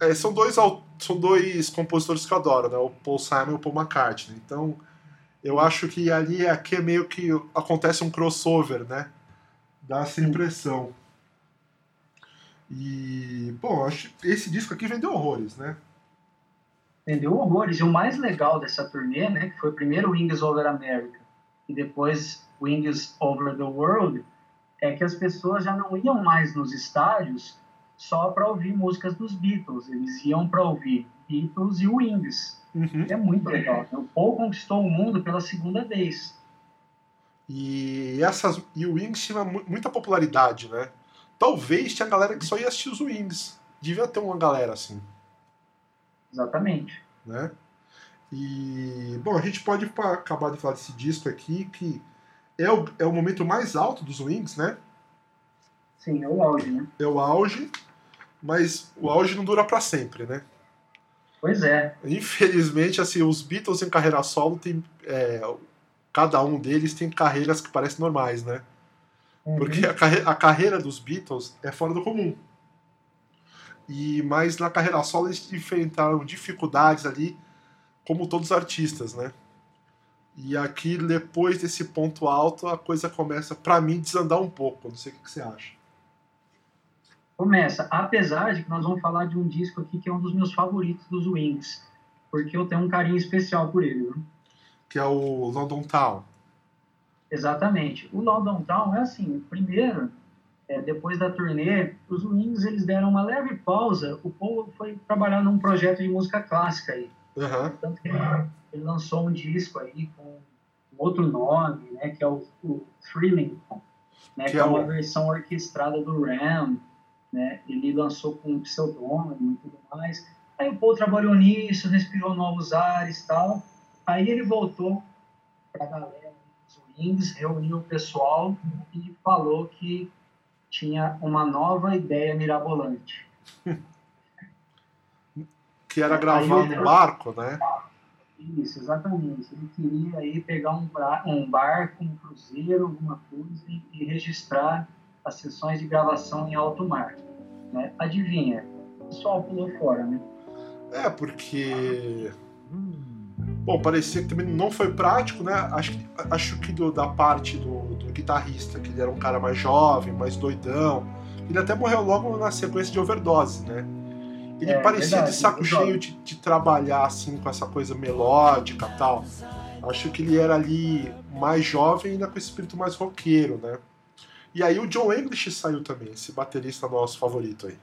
É, são, dois, são dois compositores que eu adoro, né? O Paul Simon e o Paul McCartney. Então, eu acho que ali aqui é meio que acontece um crossover, né? Dá essa impressão. E, bom, acho esse disco aqui vendeu horrores, né? Vendeu horrores. E o mais legal dessa turnê, né, que foi o primeiro Wings Over America e depois Wings Over the World, é que as pessoas já não iam mais nos estádios só para ouvir músicas dos Beatles, eles iam para ouvir Beatles e Wings. Uhum. É muito legal. O Paul conquistou o mundo pela segunda vez. E, essas, e o Wings tinha muita popularidade, né? Talvez tinha galera que só ia assistir os Wings. Devia ter uma galera assim. Exatamente. Né? E, bom, a gente pode acabar de falar desse disco aqui, que é o, é o momento mais alto dos Wings, né? Sim, é o auge, né? É o auge, mas o auge não dura para sempre, né? Pois é. Infelizmente, assim, os Beatles em carreira solo tem. É, cada um deles tem carreiras que parecem normais, né? Uhum. Porque a, carre a carreira dos Beatles é fora do comum. E, mas na carreira solo eles enfrentaram dificuldades ali como todos os artistas, né? E aqui, depois desse ponto alto, a coisa começa, para mim, desandar um pouco. Não sei o que você acha. Começa, apesar de que nós vamos falar de um disco aqui que é um dos meus favoritos dos Wings, porque eu tenho um carinho especial por ele. Né? Que é o London Town. Exatamente. O London Town é assim, primeiro, é, depois da turnê, os Wings eles deram uma leve pausa. O Paul foi trabalhar num projeto de música clássica aí. Uhum. Tanto que ele, lançou um disco aí com outro nome, né, que é o, o Thrilling, né, que, que é, é uma versão orquestrada do Ram, né, ele lançou com um pseudônimo e tudo mais. Aí o Paul trabalhou nisso, respirou novos ares e tal. Aí ele voltou para a galera dos Wings, reuniu o pessoal e falou que tinha uma nova ideia mirabolante. que era gravar no barco, né? Isso, exatamente. Ele queria aí pegar um, um barco, um cruzeiro, alguma coisa e, e, registrar as sessões de gravação em alto mar. Né? Adivinha, o pessoal pulou fora, né? É, porque Bom, parecia que também não foi prático, né? Acho, acho que do, da parte do, do, guitarrista, que ele era um cara mais jovem, mais doidão. Ele até morreu logo na sequência de overdose, né? Ele é, parecia verdade, de saco cheio de, de, trabalhar assim com essa coisa melódica tal. Acho que ele era ali mais jovem e ainda com esse espírito mais roqueiro, né? E aí o John English saiu também, esse baterista nosso favorito aí.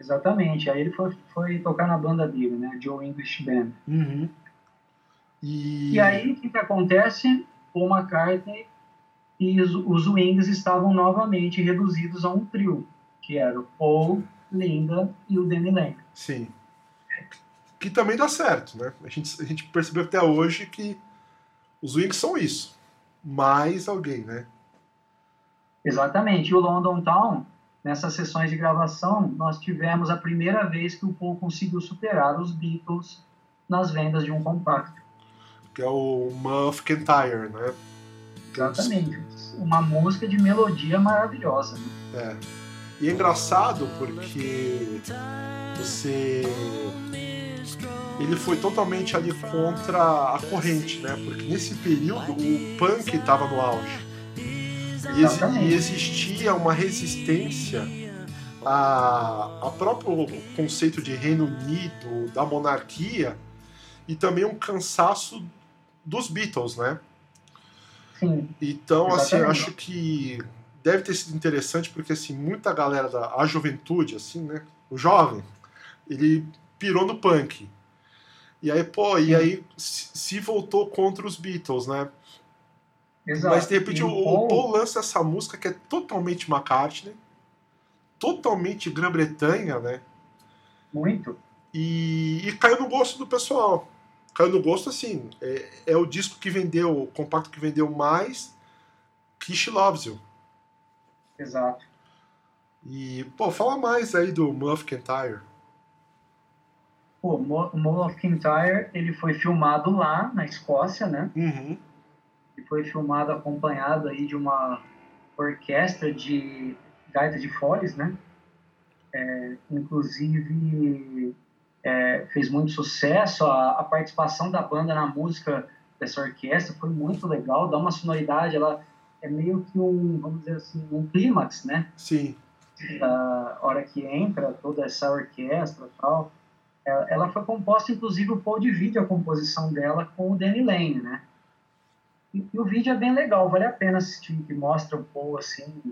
Exatamente, aí ele foi, foi tocar na banda dele, né? Joe English Band. Uhum. E... e aí o que, que acontece? Paul McCartney e os, os Wings estavam novamente reduzidos a um trio, que era o Paul, Linda e o Danny Lang. Sim. Que também dá certo, né? A gente, a gente percebeu até hoje que os Wings são isso. Mais alguém, né? Exatamente. E o London Town, nessas sessões de gravação, nós tivemos a primeira vez que o Paul conseguiu superar os Beatles nas vendas de um compacto. Que é o Muff Tire, né? Exatamente. Uma música de melodia maravilhosa. Né? É. E é engraçado porque você. Ele foi totalmente ali contra a corrente, né? Porque nesse período o punk estava no auge. E, e, existia uma resistência a, a próprio conceito de Reino Unido, da monarquia, e também um cansaço dos Beatles, né? Sim. Então, assim, Exatamente. assim, acho que deve ter sido interessante porque assim muita galera da a juventude assim né o jovem ele pirou no punk e aí pô e aí se voltou contra os Beatles né Exato. mas de repente o, o Paul lança essa música que é totalmente McCartney totalmente Grã-Bretanha né muito e, e caiu no gosto do pessoal caiu no gosto assim é, é o disco que vendeu o compacto que vendeu mais Kish Loves You Exato. E, pô, fala mais aí do Muff Kintyre. Pô, o Muff Kintyre, ele foi filmado lá na Escócia, né? Uhum. Foi filmado acompanhado aí de uma orquestra de gaita de foles, né? É, inclusive é, fez muito sucesso a, a, participação da banda na música dessa orquestra foi muito legal dá uma sonoridade ela é meio que um, vamos dizer assim, um clímax, né? Sim. Da hora que entra toda essa orquestra e tal. É, ela foi composta, inclusive, o Paul divide a composição dela com o Danny Lane, né? E, e, o vídeo é bem legal, vale a pena assistir, que mostra o Paul, assim,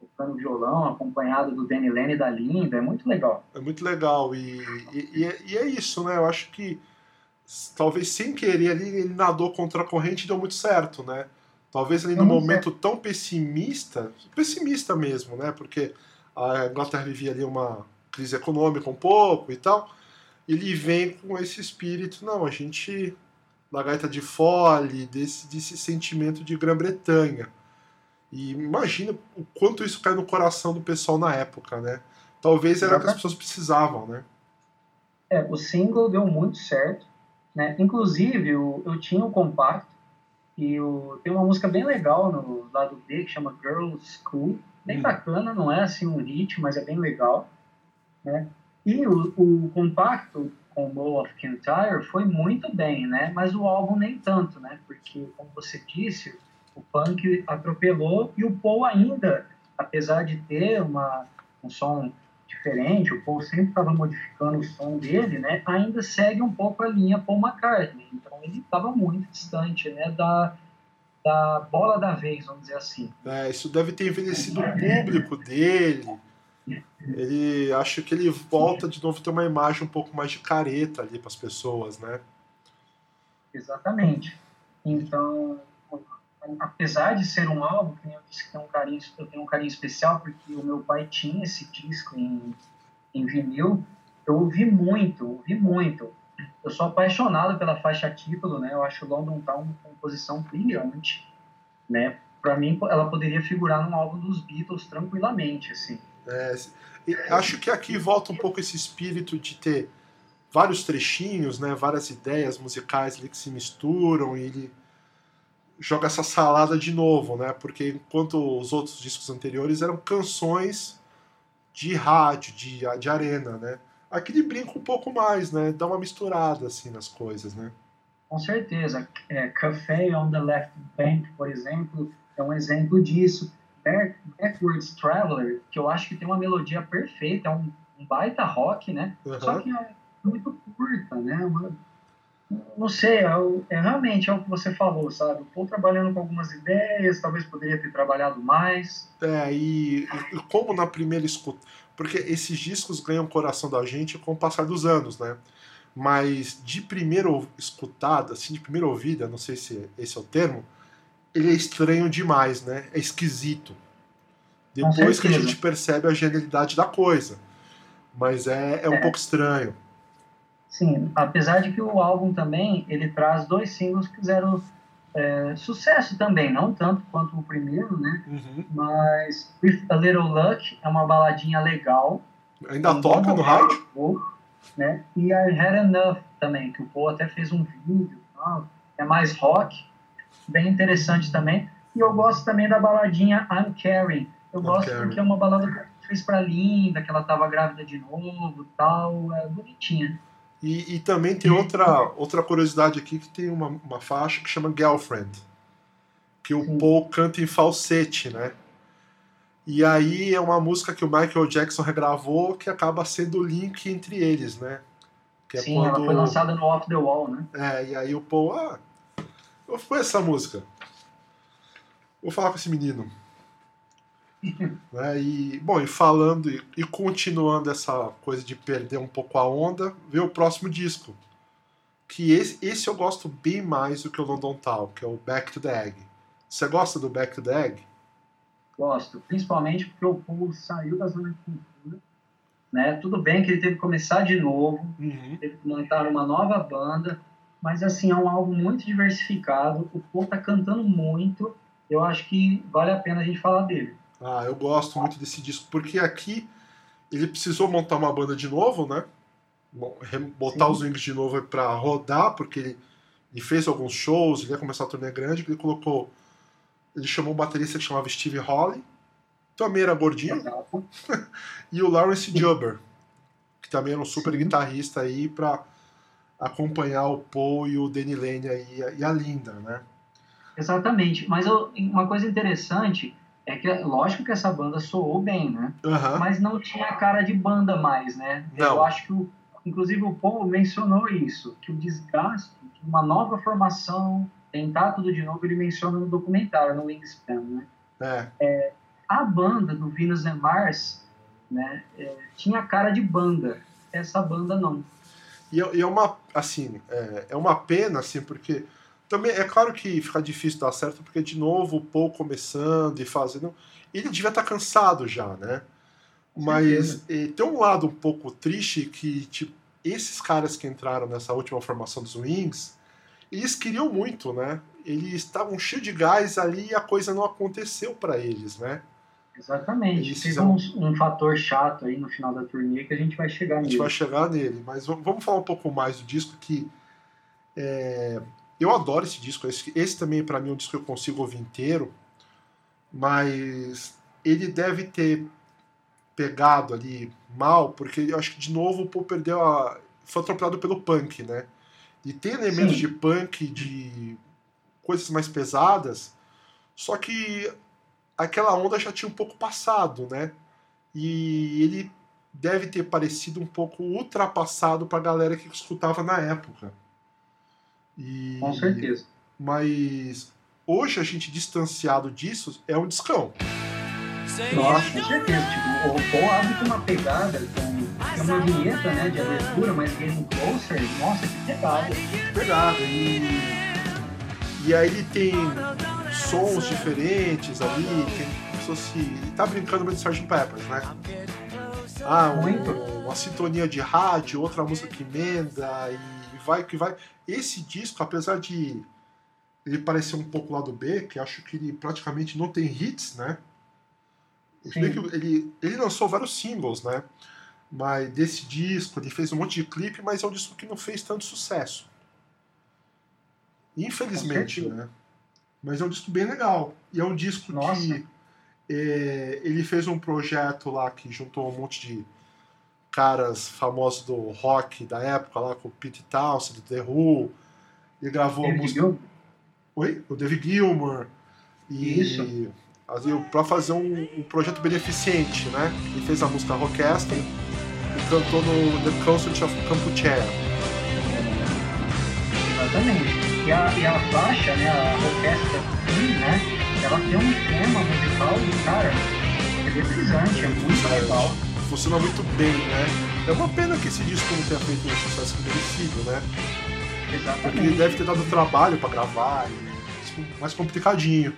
tocando violão, acompanhado do Danny Lane e da Linda, é muito legal. É muito legal, e, e, e, é, e é isso, né? Eu acho que talvez sem querer ali ele nadou contra a corrente e deu muito certo, né? Talvez ali no momento tão pessimista, pessimista mesmo, né? Porque a Inglaterra vivia ali uma crise econômica um pouco e tal. Ele vem com esse espírito, não, a gente gaita de fole, desse, desse sentimento de Grã-Bretanha. E imagina o quanto isso cai no coração do pessoal na época, né? Talvez era o que as pessoas precisavam, né? É, o single deu muito certo, né? Inclusive, eu, eu tinha um compacto e o, tem uma música bem legal no lado B que chama Girls School. Bem hum. bacana, não é assim um hit, mas é bem legal. Né? E o, o compacto com Bowl of Kintyre foi muito bem, né? Mas o álbum nem tanto, né? Porque, como você disse, o punk atropelou e o Paul ainda, apesar de ter uma, um som diferente, o Paul sempre estava modificando o som dele, né? Ainda segue um pouco a linha Paul McCartney. Então ele estava muito distante, né? Da, da bola da vez, vamos dizer assim. É, isso deve ter envelhecido o público dele. Ele acho que ele volta de novo a ter uma imagem um pouco mais de careta ali para as pessoas, né? Exatamente. Então, apesar de ser um álbum, que eu disse que tem um carinho, eu tenho um carinho especial porque o meu pai tinha esse disco em, em vinil, eu ouvi muito, ouvi muito. Eu sou apaixonado pela faixa título, né? Eu acho London Town uma composição brilhante, né? Para mim, ela poderia figurar num álbum dos Beatles tranquilamente, assim. Acho que aqui volta um pouco esse espírito de ter vários trechinhos, né? Várias ideias musicais que se misturam e ele joga essa salada de novo, né? Porque enquanto os outros discos anteriores eram canções de rádio, de, de arena, né? Aqui ele brinca um pouco mais, né? Dá uma misturada assim nas coisas, né? Com certeza. É, Café on the Left Bank, por exemplo, é um exemplo disso. Backwards Traveler, que eu acho que tem uma melodia perfeita, é um, um baita rock, né? Uhum. Só que é muito curta, né? Uma, não sei, é, é, realmente é o que você falou, sabe? O Paul trabalhando com algumas ideias, talvez poderia ter trabalhado mais. É, e, e como na primeira escuta. Porque esses discos ganham o coração da gente com o passar dos anos, né? Mas de primeira escutada, assim, de primeira ouvida, não sei se esse é o termo, ele é estranho demais, né? É esquisito. Depois que a gente percebe a genialidade da coisa. Mas é, é um é. pouco estranho. Sim, apesar de que o álbum também, ele traz dois singles que fizeram é, sucesso também, não tanto quanto o primeiro, né? Uhum. Mas With a Little Luck é uma baladinha legal. Ainda toca no rádio? Né? E I Had Enough também, que o Paul até fez um vídeo. É mais rock, bem interessante também. E eu gosto também da baladinha I'm Caring. Eu I'm gosto caring. porque é uma balada que eu fiz pra Linda, que ela tava grávida de novo tal. É bonitinha. E, e também tem outra, outra curiosidade aqui que tem uma, uma faixa que chama Girlfriend. Que o Sim. Paul canta em falsete, né? E aí é uma música que o Michael Jackson regravou que acaba sendo o link entre eles, né? Que é Sim, quando... ela foi lançada no Off the Wall, né? É, e aí o Paul, ah, eu fui essa música. Vou falar com esse menino. né? E, bom, e falando e, e, continuando essa coisa de perder um pouco a onda, veio o próximo disco. Que esse, esse eu gosto bem mais do que o London Town, que é o Back to the Egg. Você gosta do Back to the Egg? Gosto, principalmente porque o Paul saiu da zona de cultura. Né? Tudo bem que ele teve que começar de novo, uhum. teve que montar uma nova banda, mas assim, é um álbum muito diversificado. O Paul tá cantando muito. Eu acho que vale a pena a gente falar dele. Ah, eu gosto muito desse disco, porque aqui ele precisou montar uma banda de novo, né? Botar Sim. os Wings de novo para rodar, porque ele, ele, fez alguns shows, ele ia começar a turnê grande, ele colocou. Ele chamou um baterista que chamava Steve Holly, também era gordinho, e o Lawrence Jubber, que também era um super guitarrista aí para acompanhar o Paul e o Danny Lane aí, e a Linda, né? Exatamente, mas eu, uma coisa interessante é que lógico que essa banda soou bem, né? Uhum. Mas não tinha cara de banda mais, né? Não. Eu acho que, o, inclusive, o Paul mencionou isso, que o desgaste, que uma nova formação, tentar tudo de novo, ele menciona no documentário, no Wingspan, né? É. é a banda do Venus and Mars, né, é, tinha cara de banda. Essa banda não. E, é, e é uma, assim, é, é uma pena, assim, porque também é claro que fica difícil dar certo, porque de novo o Paul começando e fazendo. Ele devia estar tá cansado já, né? Mas tem um lado um pouco triste que, tipo, esses caras que entraram nessa última formação dos Wings, eles queriam muito, né? Eles estavam cheios de gás ali e a coisa não aconteceu para eles, né? Exatamente. Teve um, um, fator chato aí no final da turnê que a gente vai chegar nele. A gente vai chegar nele, mas vamos falar um pouco mais do disco que é, eu adoro esse disco. Esse, esse também, para mim, é um disco que eu consigo ouvir inteiro. Mas ele deve ter pegado ali mal, porque eu acho que, de novo, o Paul perdeu a. Foi atropelado pelo punk, né? E tem elementos Sim. de punk, de coisas mais pesadas, só que aquela onda já tinha um pouco passado, né? E ele deve ter parecido um pouco ultrapassado para a galera que escutava na época. E, Com certeza. Mas hoje a gente distanciado disso é um discão. Nossa, com certeza. Tipo, o Paul abre com uma pegada, com uma vinheta né, de abertura, mas Getting Closer, nossa, que pegada. Pegada. E, e aí ele tem sons diferentes ali, tem pessoas se. Tá brincando muito Sgt. Peppers, né? Ah, um, uma sintonia de rádio, outra música que emenda e vai que vai. Esse disco, apesar de ele parecer um pouco lado B, que acho que ele praticamente não tem hits, né? Ele, ele lançou vários singles, né? Mas desse disco, ele fez um monte de clipe, mas é um disco que não fez tanto sucesso. Infelizmente, né? Mas é um disco bem legal. E é um disco Nossa. que é, ele fez um projeto lá que juntou um monte de caras famosos do rock da época, lá com o Pete Townsend, The Who, Ele gravou David a música. Gilmour? Oi? O David Gilmour. E Isso. pra fazer um, um projeto beneficente, né? Ele fez a música Rockestra e cantou no The Concert of Campuchea. Exatamente. E a, e a faixa, né, a orquestra, né, ela tem um tema musical, cara, eletrizante, é muito legal. Funciona muito bem, né? É uma pena que esse disco não tenha feito um sucesso merecido, né? Porque ele Exatamente. deve ter dado trabalho pra gravar, mais complicadinho.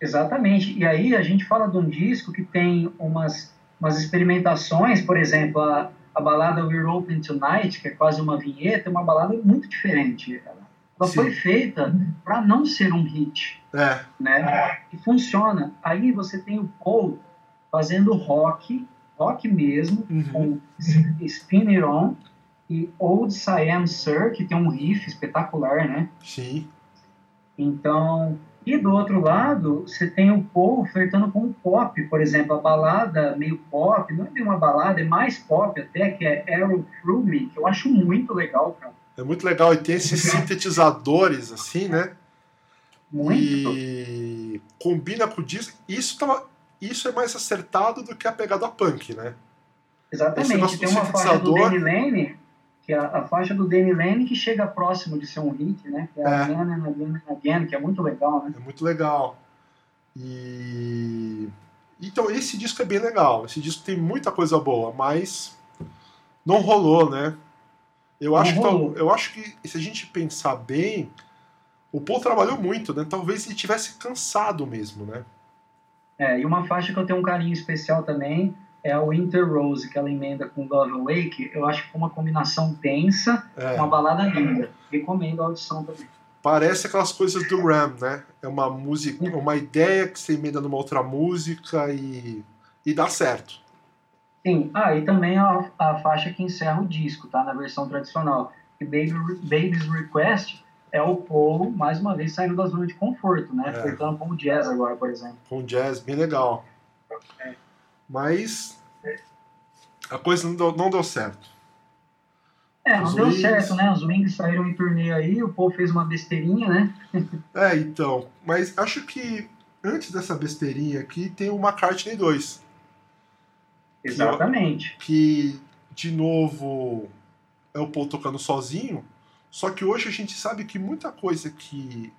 Exatamente. E aí a gente fala de um disco que tem umas, umas experimentações, por exemplo, a, a balada We're Open Tonight, que é quase uma vinheta, é uma balada muito diferente. Ela, ela Sim. foi feita para não ser um hit. É, né? E funciona. Aí você tem o Paul fazendo rock, rock mesmo, Uhum. com Spin It On e Old Siam Sir, que tem um riff espetacular, né? sim. Então, e do outro lado, você tem o Paul flertando com o pop, por exemplo, a balada meio pop, não é bem uma balada, é mais pop até, que é Arrow Through Me, que eu acho muito legal, cara. É muito legal. E tem esses sintetizadores, assim, né? Muito. E combina com o disco. Isso, tava, isso é mais acertado do que a pegada punk, né? Exatamente. Tem uma faixa do Danny Lane, que é a, a faixa do Danny Lane que chega próximo de ser um hit, né? Que é, É. Again and Again and Again, que é muito legal, né? É muito legal. E. Então, esse disco é bem legal. Esse disco tem muita coisa boa, mas não rolou, né? Eu acho, que, eu acho que se a gente pensar bem, o Paul trabalhou muito, né? Talvez ele tivesse cansado mesmo, né? É, e uma faixa que eu tenho um carinho especial também é a Winter Rose, que ela emenda com Love Awake. Eu acho que foi uma combinação tensa, É, uma balada linda. Recomendo a audição também. parece aquelas coisas do Ram, né? É uma música, uma ideia que você emenda numa outra música e, e dá certo. Sim, ah, e também a, a faixa que encerra o disco, tá? Na versão tradicional. E Baby, Baby's Request é o Paul, mais uma vez, saindo da zona de conforto, né? É. Flertando com o jazz agora, por exemplo. com jazz bem legal. É. Mas a coisa não deu, não deu certo. É, não Os deu Wings. certo, né? Os Wings saíram em turnê aí, o Paul fez uma besteirinha, né? É, então. Mas acho que antes dessa besteirinha aqui tem o McCartney 2. Exatamente. Que, de novo, é o Paul tocando sozinho. Só que hoje a gente sabe que muita coisa que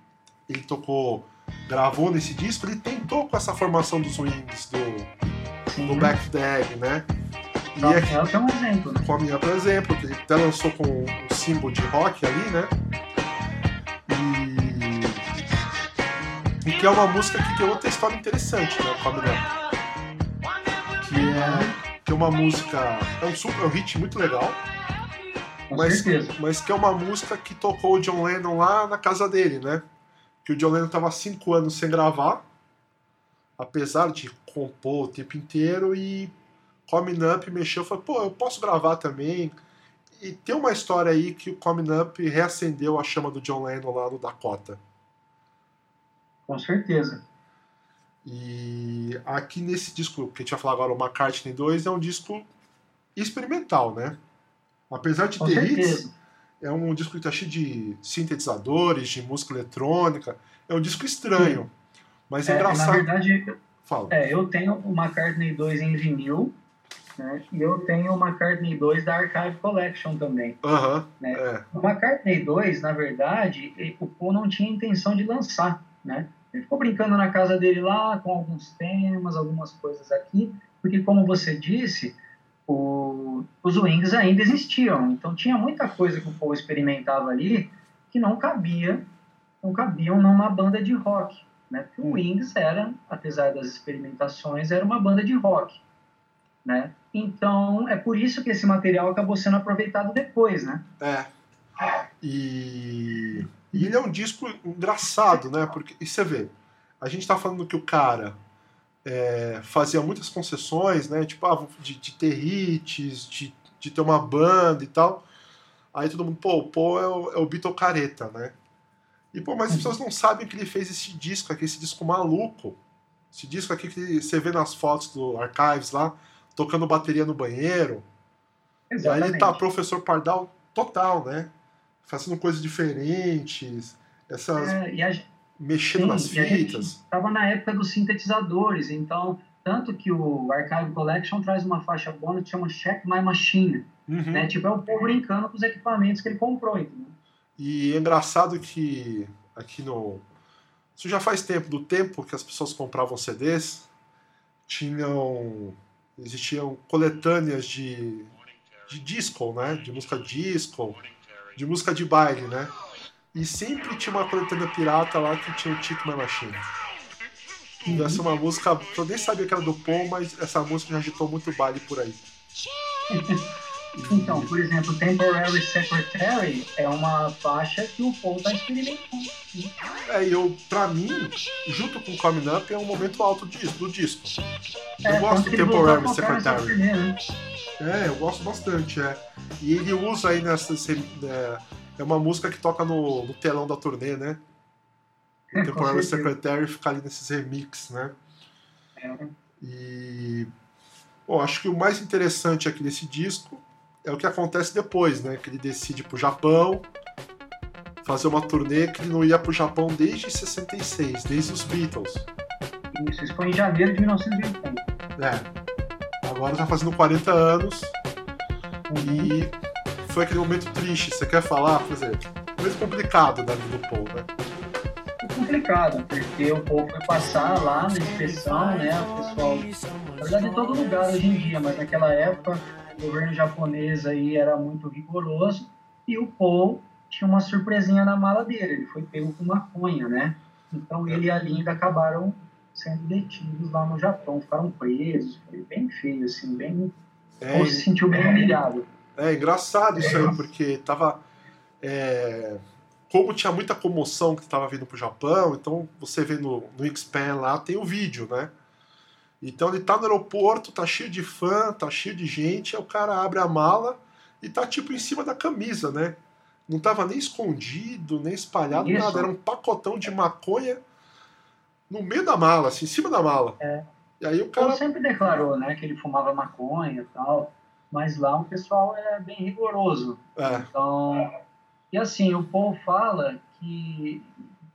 ele tocou, gravou nesse disco, ele tentou com essa formação dos Wings, do, Sim. do Back to the Egg, né? E aqui, ela tem um exemplo, né? com a minha, por exemplo, que ele até lançou com um símbolo de rock ali, né? E, e que é uma música que tem outra história interessante, né? Com a Up. Que é, que é uma música. É um, super, é um hit muito legal, Com mas, certeza. mas que é uma música que tocou o John Lennon lá na casa dele, né? Que o John Lennon tava cinco anos sem gravar, apesar de compor o tempo inteiro, e Coming Up mexeu e falou, pô, eu posso gravar também. E tem uma história aí que o Coming Up reacendeu a chama do John Lennon lá no Dakota. Com certeza. E aqui nesse disco que a gente vai falar agora, o McCartney 2, é um disco experimental, né? Apesar de Com ter hits, é um disco que tá cheio de sintetizadores, de música eletrônica. É um disco estranho. Mas é, É, na engraçado. verdade, Fala. é, eu tenho o McCartney 2 em vinil, né? E eu tenho o McCartney 2 da Archive Collection também. Né? é. O McCartney 2, na verdade, o Paul não tinha intenção de lançar, né? Ele ficou brincando na casa dele lá com alguns temas, algumas coisas aqui, porque como você disse, o- os Wings ainda existiam, então tinha muita coisa que o Paul experimentava ali que não cabia, não cabiam numa banda de rock, né? Porque o Wings era, apesar das experimentações, era uma banda de rock, né? Então é por isso que esse material acabou sendo aproveitado depois, né? É. E, e ele é um disco engraçado, né? Porque, e você vê, a gente tá falando que o cara é, fazia muitas concessões, né? Tipo, ah, de, de ter hits, de, de ter uma banda e tal. Aí todo mundo, pô, o Paul é o, é o Beatle careta, né? E, pô, mas as pessoas não sabem que ele fez esse disco aqui, esse disco maluco. Esse disco aqui que você vê nas fotos do Archives lá, tocando bateria no banheiro. E aí ele tá professor Pardal total, né? Fazendo coisas diferentes, essas É, a, mexendo sim, nas fitas. estava na época dos sintetizadores, então tanto que o Archive Collection traz uma faixa bônus que chama Check My Machine, Uhum. né? Tipo, é o povo brincando com os equipamentos que ele comprou, entendeu? E é engraçado que aqui no. Isso já faz tempo, do tempo que as pessoas compravam CDs, tinham. existiam coletâneas de, de disco, né? De música disco, de música de baile, né? E sempre tinha uma coletânea pirata lá que tinha o Tick My Machine. E essa é uma música. Eu nem sabia que era do Paul, mas essa música já agitou muito baile por aí. Então, por exemplo, Temporary Secretary é uma faixa que o Paul está experimentando. É, e eu, pra mim, junto com Coming Up, é um momento alto do disco. Eu É, gosto tanto do Temporary Secretary. né? É, eu gosto bastante, é. E ele usa aí nessa. É, é uma música que toca no, no telão da turnê, né? Com Temporary certeza. Secretary fica ali nesses remix, né? É. E. Bom, acho que o mais interessante aqui desse disco é o que acontece depois, né? Que ele decide ir pro Japão, fazer uma turnê que ele não ia pro Japão desde 66, desde os Beatles. Isso, isso foi em janeiro de 1980. É. Agora tá fazendo 40 anos e foi aquele momento triste. Você quer falar? Por exemplo, momento complicado da vida do Paul, né? Complicado, porque o povo foi passar lá na inspeção, né? O pessoal, na verdade, em todo lugar hoje em dia, mas naquela época o governo japonês aí era muito rigoroso e o Paul tinha uma surpresinha na mala dele. Ele foi pego com maconha, né? Então ele e a Linda acabaram sendo detidos lá no Japão, ficaram presos. Foi bem feio, assim, bem. O É, Paul se sentiu bem humilhado. é engraçado isso aí, porque tava. é, como tinha muita comoção que tava vindo pro Japão, então você vê no, no X-Pen lá, tem o vídeo, né? Então ele tá no aeroporto, tá cheio de fã, tá cheio de gente, aí o cara abre a mala e tá tipo em cima da camisa, né? Não tava nem escondido, nem espalhado, Isso. nada. Era um pacotão de maconha no meio da mala, assim, em cima da mala. É. E aí o cara. sempre declarou, né, que ele fumava maconha e tal, mas lá o pessoal é bem rigoroso. É, Então, e assim, o Paul fala que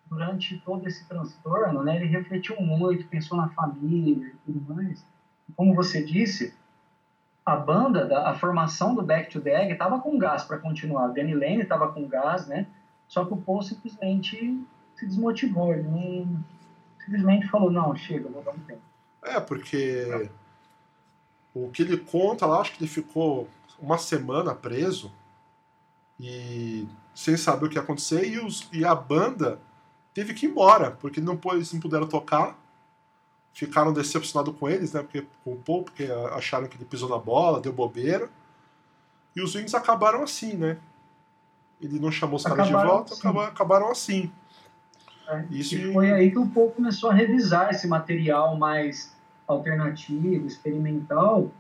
durante todo esse transtorno, né, ele refletiu muito, pensou na família e tudo mais. Como você disse, a banda, da- a formação do Back to the Egg estava com gás para continuar. O Danny Lane estava com gás, né? Só que o Paul simplesmente se desmotivou. Ele simplesmente falou, não, chega, vou dar um tempo. É, porque o que ele conta lá, acho que ele ficou uma semana preso e sem saber o que ia acontecer, e, os, e a banda teve que ir embora, porque não, eles não puderam tocar. Ficaram decepcionados com eles, né? Porque, com o Paul, porque acharam que ele pisou na bola, deu bobeira. E os Wings acabaram assim, né? Ele não chamou os caras de Acabaram volta, assim. acaba- acabaram assim. É, Isso e foi aí que o Paul começou a revisar esse material mais alternativo, experimental,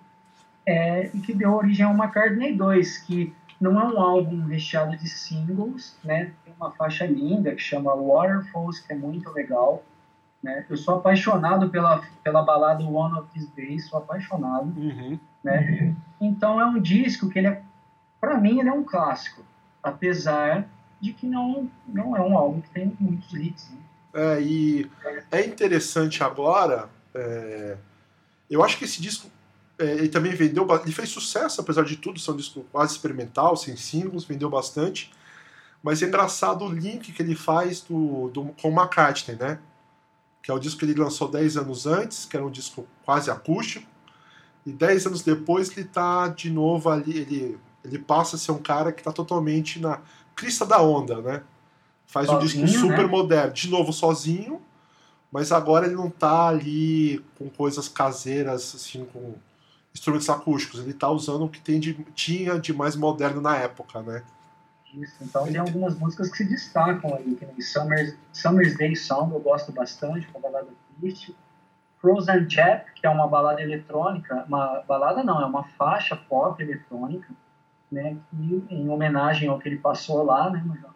é, e que deu origem ao McCartney 2, que não é um álbum recheado de singles, né? Tem uma faixa linda que chama Waterfalls, que é muito legal. Né? Eu sou apaixonado pela, pela balada One of These Days, sou apaixonado. Uhum. Né? Então é um disco que ele é, para mim, ele é um clássico, apesar de que não não é um álbum que tem muitos hits. Né? É, e é interessante agora. é, eu acho que esse disco ele também vendeu. Ele fez sucesso, apesar de tudo, um disco quase experimental, sem singles, vendeu bastante. Mas é engraçado o link que ele faz do, do, com o McCartney, né? Que é o disco que ele lançou 10 anos antes, que era um disco quase acústico. E 10 anos depois ele tá de novo ali. Ele, ele passa a ser um cara que tá totalmente na crista da onda, né? Faz um disco Sozinho, super né? moderno, de novo sozinho, mas agora ele não tá ali com coisas caseiras, assim, com instrumentos acústicos. Ele tá usando o que tem de, tinha de mais moderno na época, né? Isso, então tem algumas músicas que se destacam ali, que nem Summer's, Summer's Day Song, eu gosto bastante, uma balada triste. Frozen Chap, que é uma balada eletrônica, uma balada não, é uma faixa pop eletrônica, né, que, em homenagem ao que ele passou lá, né, no Japão.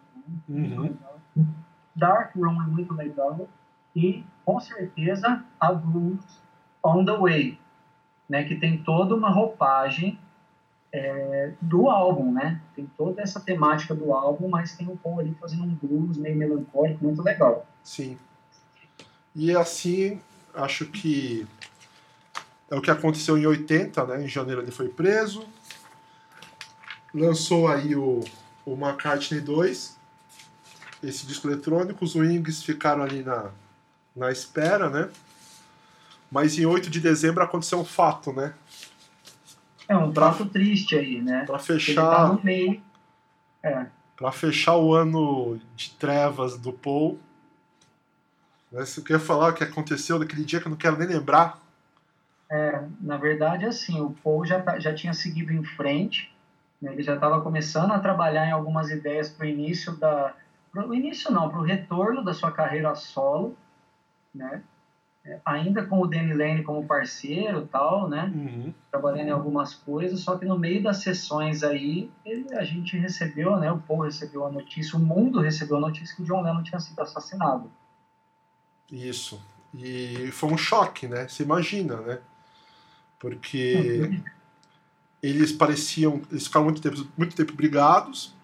Uhum. Dark Room é muito legal e, com certeza, a Blues On The Way, né, que tem toda uma roupagem é, do álbum, né? Tem toda essa temática do álbum, mas tem o Paul ali fazendo um blues meio melancólico, muito legal. Sim. E assim, acho que é o que aconteceu em 80, né? Em janeiro ele foi preso. Lançou aí o, o McCartney 2, esse disco eletrônico. Os Wings ficaram ali na, na espera, né? Mas em 8 de dezembro aconteceu um fato, né? É um fato triste aí, né? Pra fechar. Ele tá no meio. É. Pra fechar o ano de trevas do Paul. Você quer falar o que aconteceu naquele dia que eu não quero nem lembrar? É, na verdade, assim, o Paul já, tá, já tinha seguido em frente, né, ele já estava começando a trabalhar em algumas ideias para o início da. Para o início não, para o retorno da sua carreira solo, né? Ainda com o Danny Lane como parceiro tal, né? Uhum. Trabalhando em algumas coisas, só que no meio das sessões aí, ele, a gente recebeu, né? O Paul recebeu a notícia, o mundo recebeu a notícia que o John Lennon tinha sido assassinado. Isso. E foi um choque, né? Você imagina, né? Porque uhum. eles pareciam, eles ficaram muito tempo, muito tempo brigados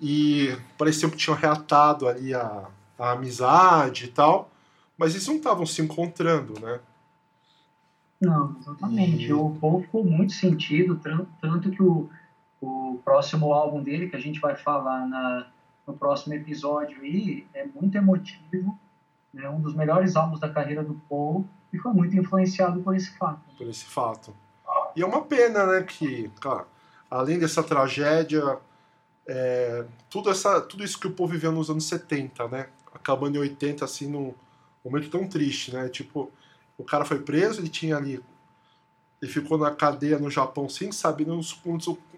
e pareciam que tinham reatado ali a, a amizade e tal mas eles não estavam se encontrando, né? Não, exatamente. E... O Paul ficou muito sentido, tanto que o, o próximo álbum dele, que a gente vai falar na, no próximo episódio aí, é muito emotivo, é né? um dos melhores álbuns da carreira do Paul e foi muito influenciado por esse fato. Por esse fato. E é uma pena, né, que, claro, além dessa tragédia, é, tudo, essa, tudo isso que o Paul viveu nos anos 70, né, acabando em 80, assim, num momento tão triste, né? Tipo, o cara foi preso, ele tinha ali. Ele ficou na cadeia no Japão sem saber, não,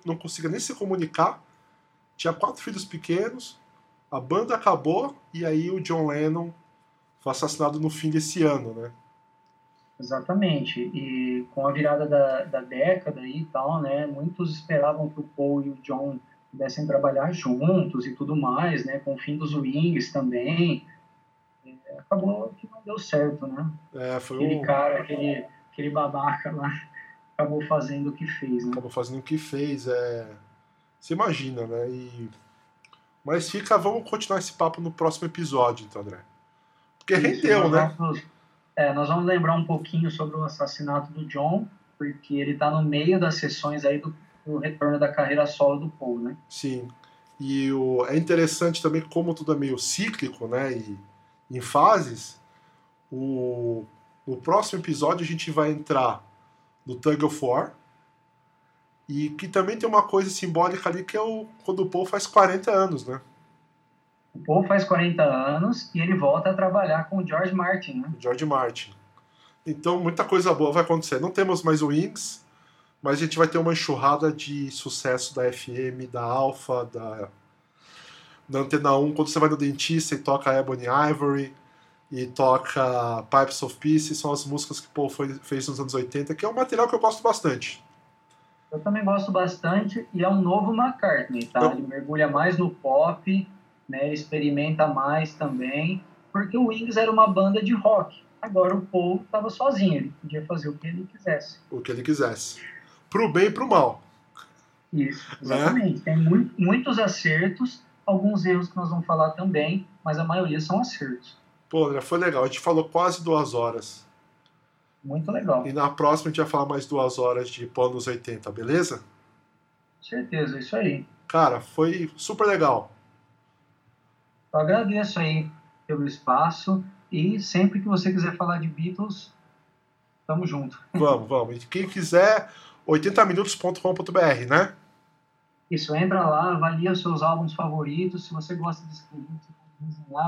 não conseguia nem se comunicar. Tinha quatro filhos pequenos, a banda acabou e aí o John Lennon foi assassinado no fim desse ano, né? Exatamente. E com a virada da, da década e tal, né? Muitos esperavam que o Paul e o John pudessem trabalhar juntos e tudo mais, né? Com o fim dos Wings também acabou que não deu certo, né? É, foi aquele um... cara, aquele, aquele babaca lá, acabou fazendo o que fez, né? Acabou fazendo o que fez, é... Você imagina, né? E... Mas fica, vamos continuar esse papo no próximo episódio, então, André. Porque Isso, rendeu, né? Vamos, é, nós vamos lembrar um pouquinho sobre o assassinato do John, porque ele está no meio das sessões aí do, do retorno da carreira solo do Paul, né? Sim. E o, é interessante também como tudo é meio cíclico, né? E em fases, o, no próximo episódio a gente vai entrar no Tug of War. E que também tem uma coisa simbólica ali que é o, quando o Paul faz 40 anos, né? O Paul faz 40 anos e ele volta a trabalhar com o George Martin, né? George Martin. Então muita coisa boa vai acontecer. Não temos mais o Wings, mas a gente vai ter uma enxurrada de sucesso da FM, da Alpha, da na Antena 1, quando você vai no dentista e toca Ebony Ivory e toca Pipes of Peace, são as músicas que o Paul foi, fez nos anos 80, que é um material que eu gosto bastante. Eu também gosto bastante e é um novo McCartney, tá? Eu... Ele mergulha mais no pop, né? Experimenta mais também, porque o Wings era uma banda de rock. Agora o Paul estava sozinho, ele podia fazer o que ele quisesse. O que ele quisesse. Pro bem e pro mal. Isso, né? exatamente. Né? Tem muito, muitos acertos alguns erros que nós vamos falar também, mas a maioria são acertos. Pô, André, foi legal. A gente falou quase duas horas. Muito legal. E na próxima a gente vai falar mais duas horas de pó nos 80, beleza? Certeza, isso aí. Cara, foi super legal. Eu agradeço aí pelo espaço e sempre que você quiser falar de Beatles, tamo junto. Vamos, vamos. E quem quiser, 80minutos.com.br, né? Isso, entra lá, avalia os seus álbuns favoritos. Se você gosta de escrever,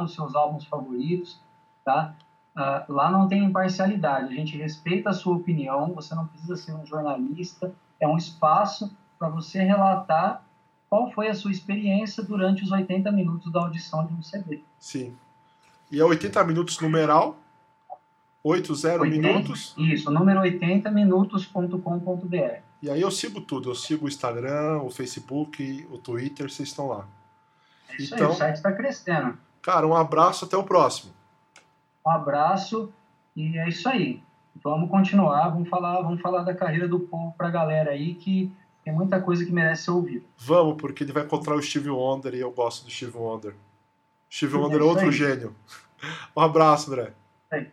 os seus álbuns favoritos, tá? Uh, lá não tem imparcialidade, a gente respeita a sua opinião, você não precisa ser um jornalista, é um espaço para você relatar qual foi a sua experiência durante os 80 minutos da audição de um CD. Sim. E é 80 minutos numeral? 80, 80 minutos? Isso, número 80 minutos.com.br. E aí eu sigo tudo, eu sigo o Instagram, o Facebook, o Twitter, vocês estão lá. É isso então, aí, o site está crescendo. Cara, um abraço, até o próximo. Um abraço e é isso aí. Vamos continuar, vamos falar, vamos falar da carreira do povo para a galera aí que Tem muita coisa que merece ser ouvida. Vamos, porque ele vai encontrar o Steve Wonder e eu gosto do Steve Wonder. Steve É Wonder é outro aí. gênio. Um abraço, André. Bem,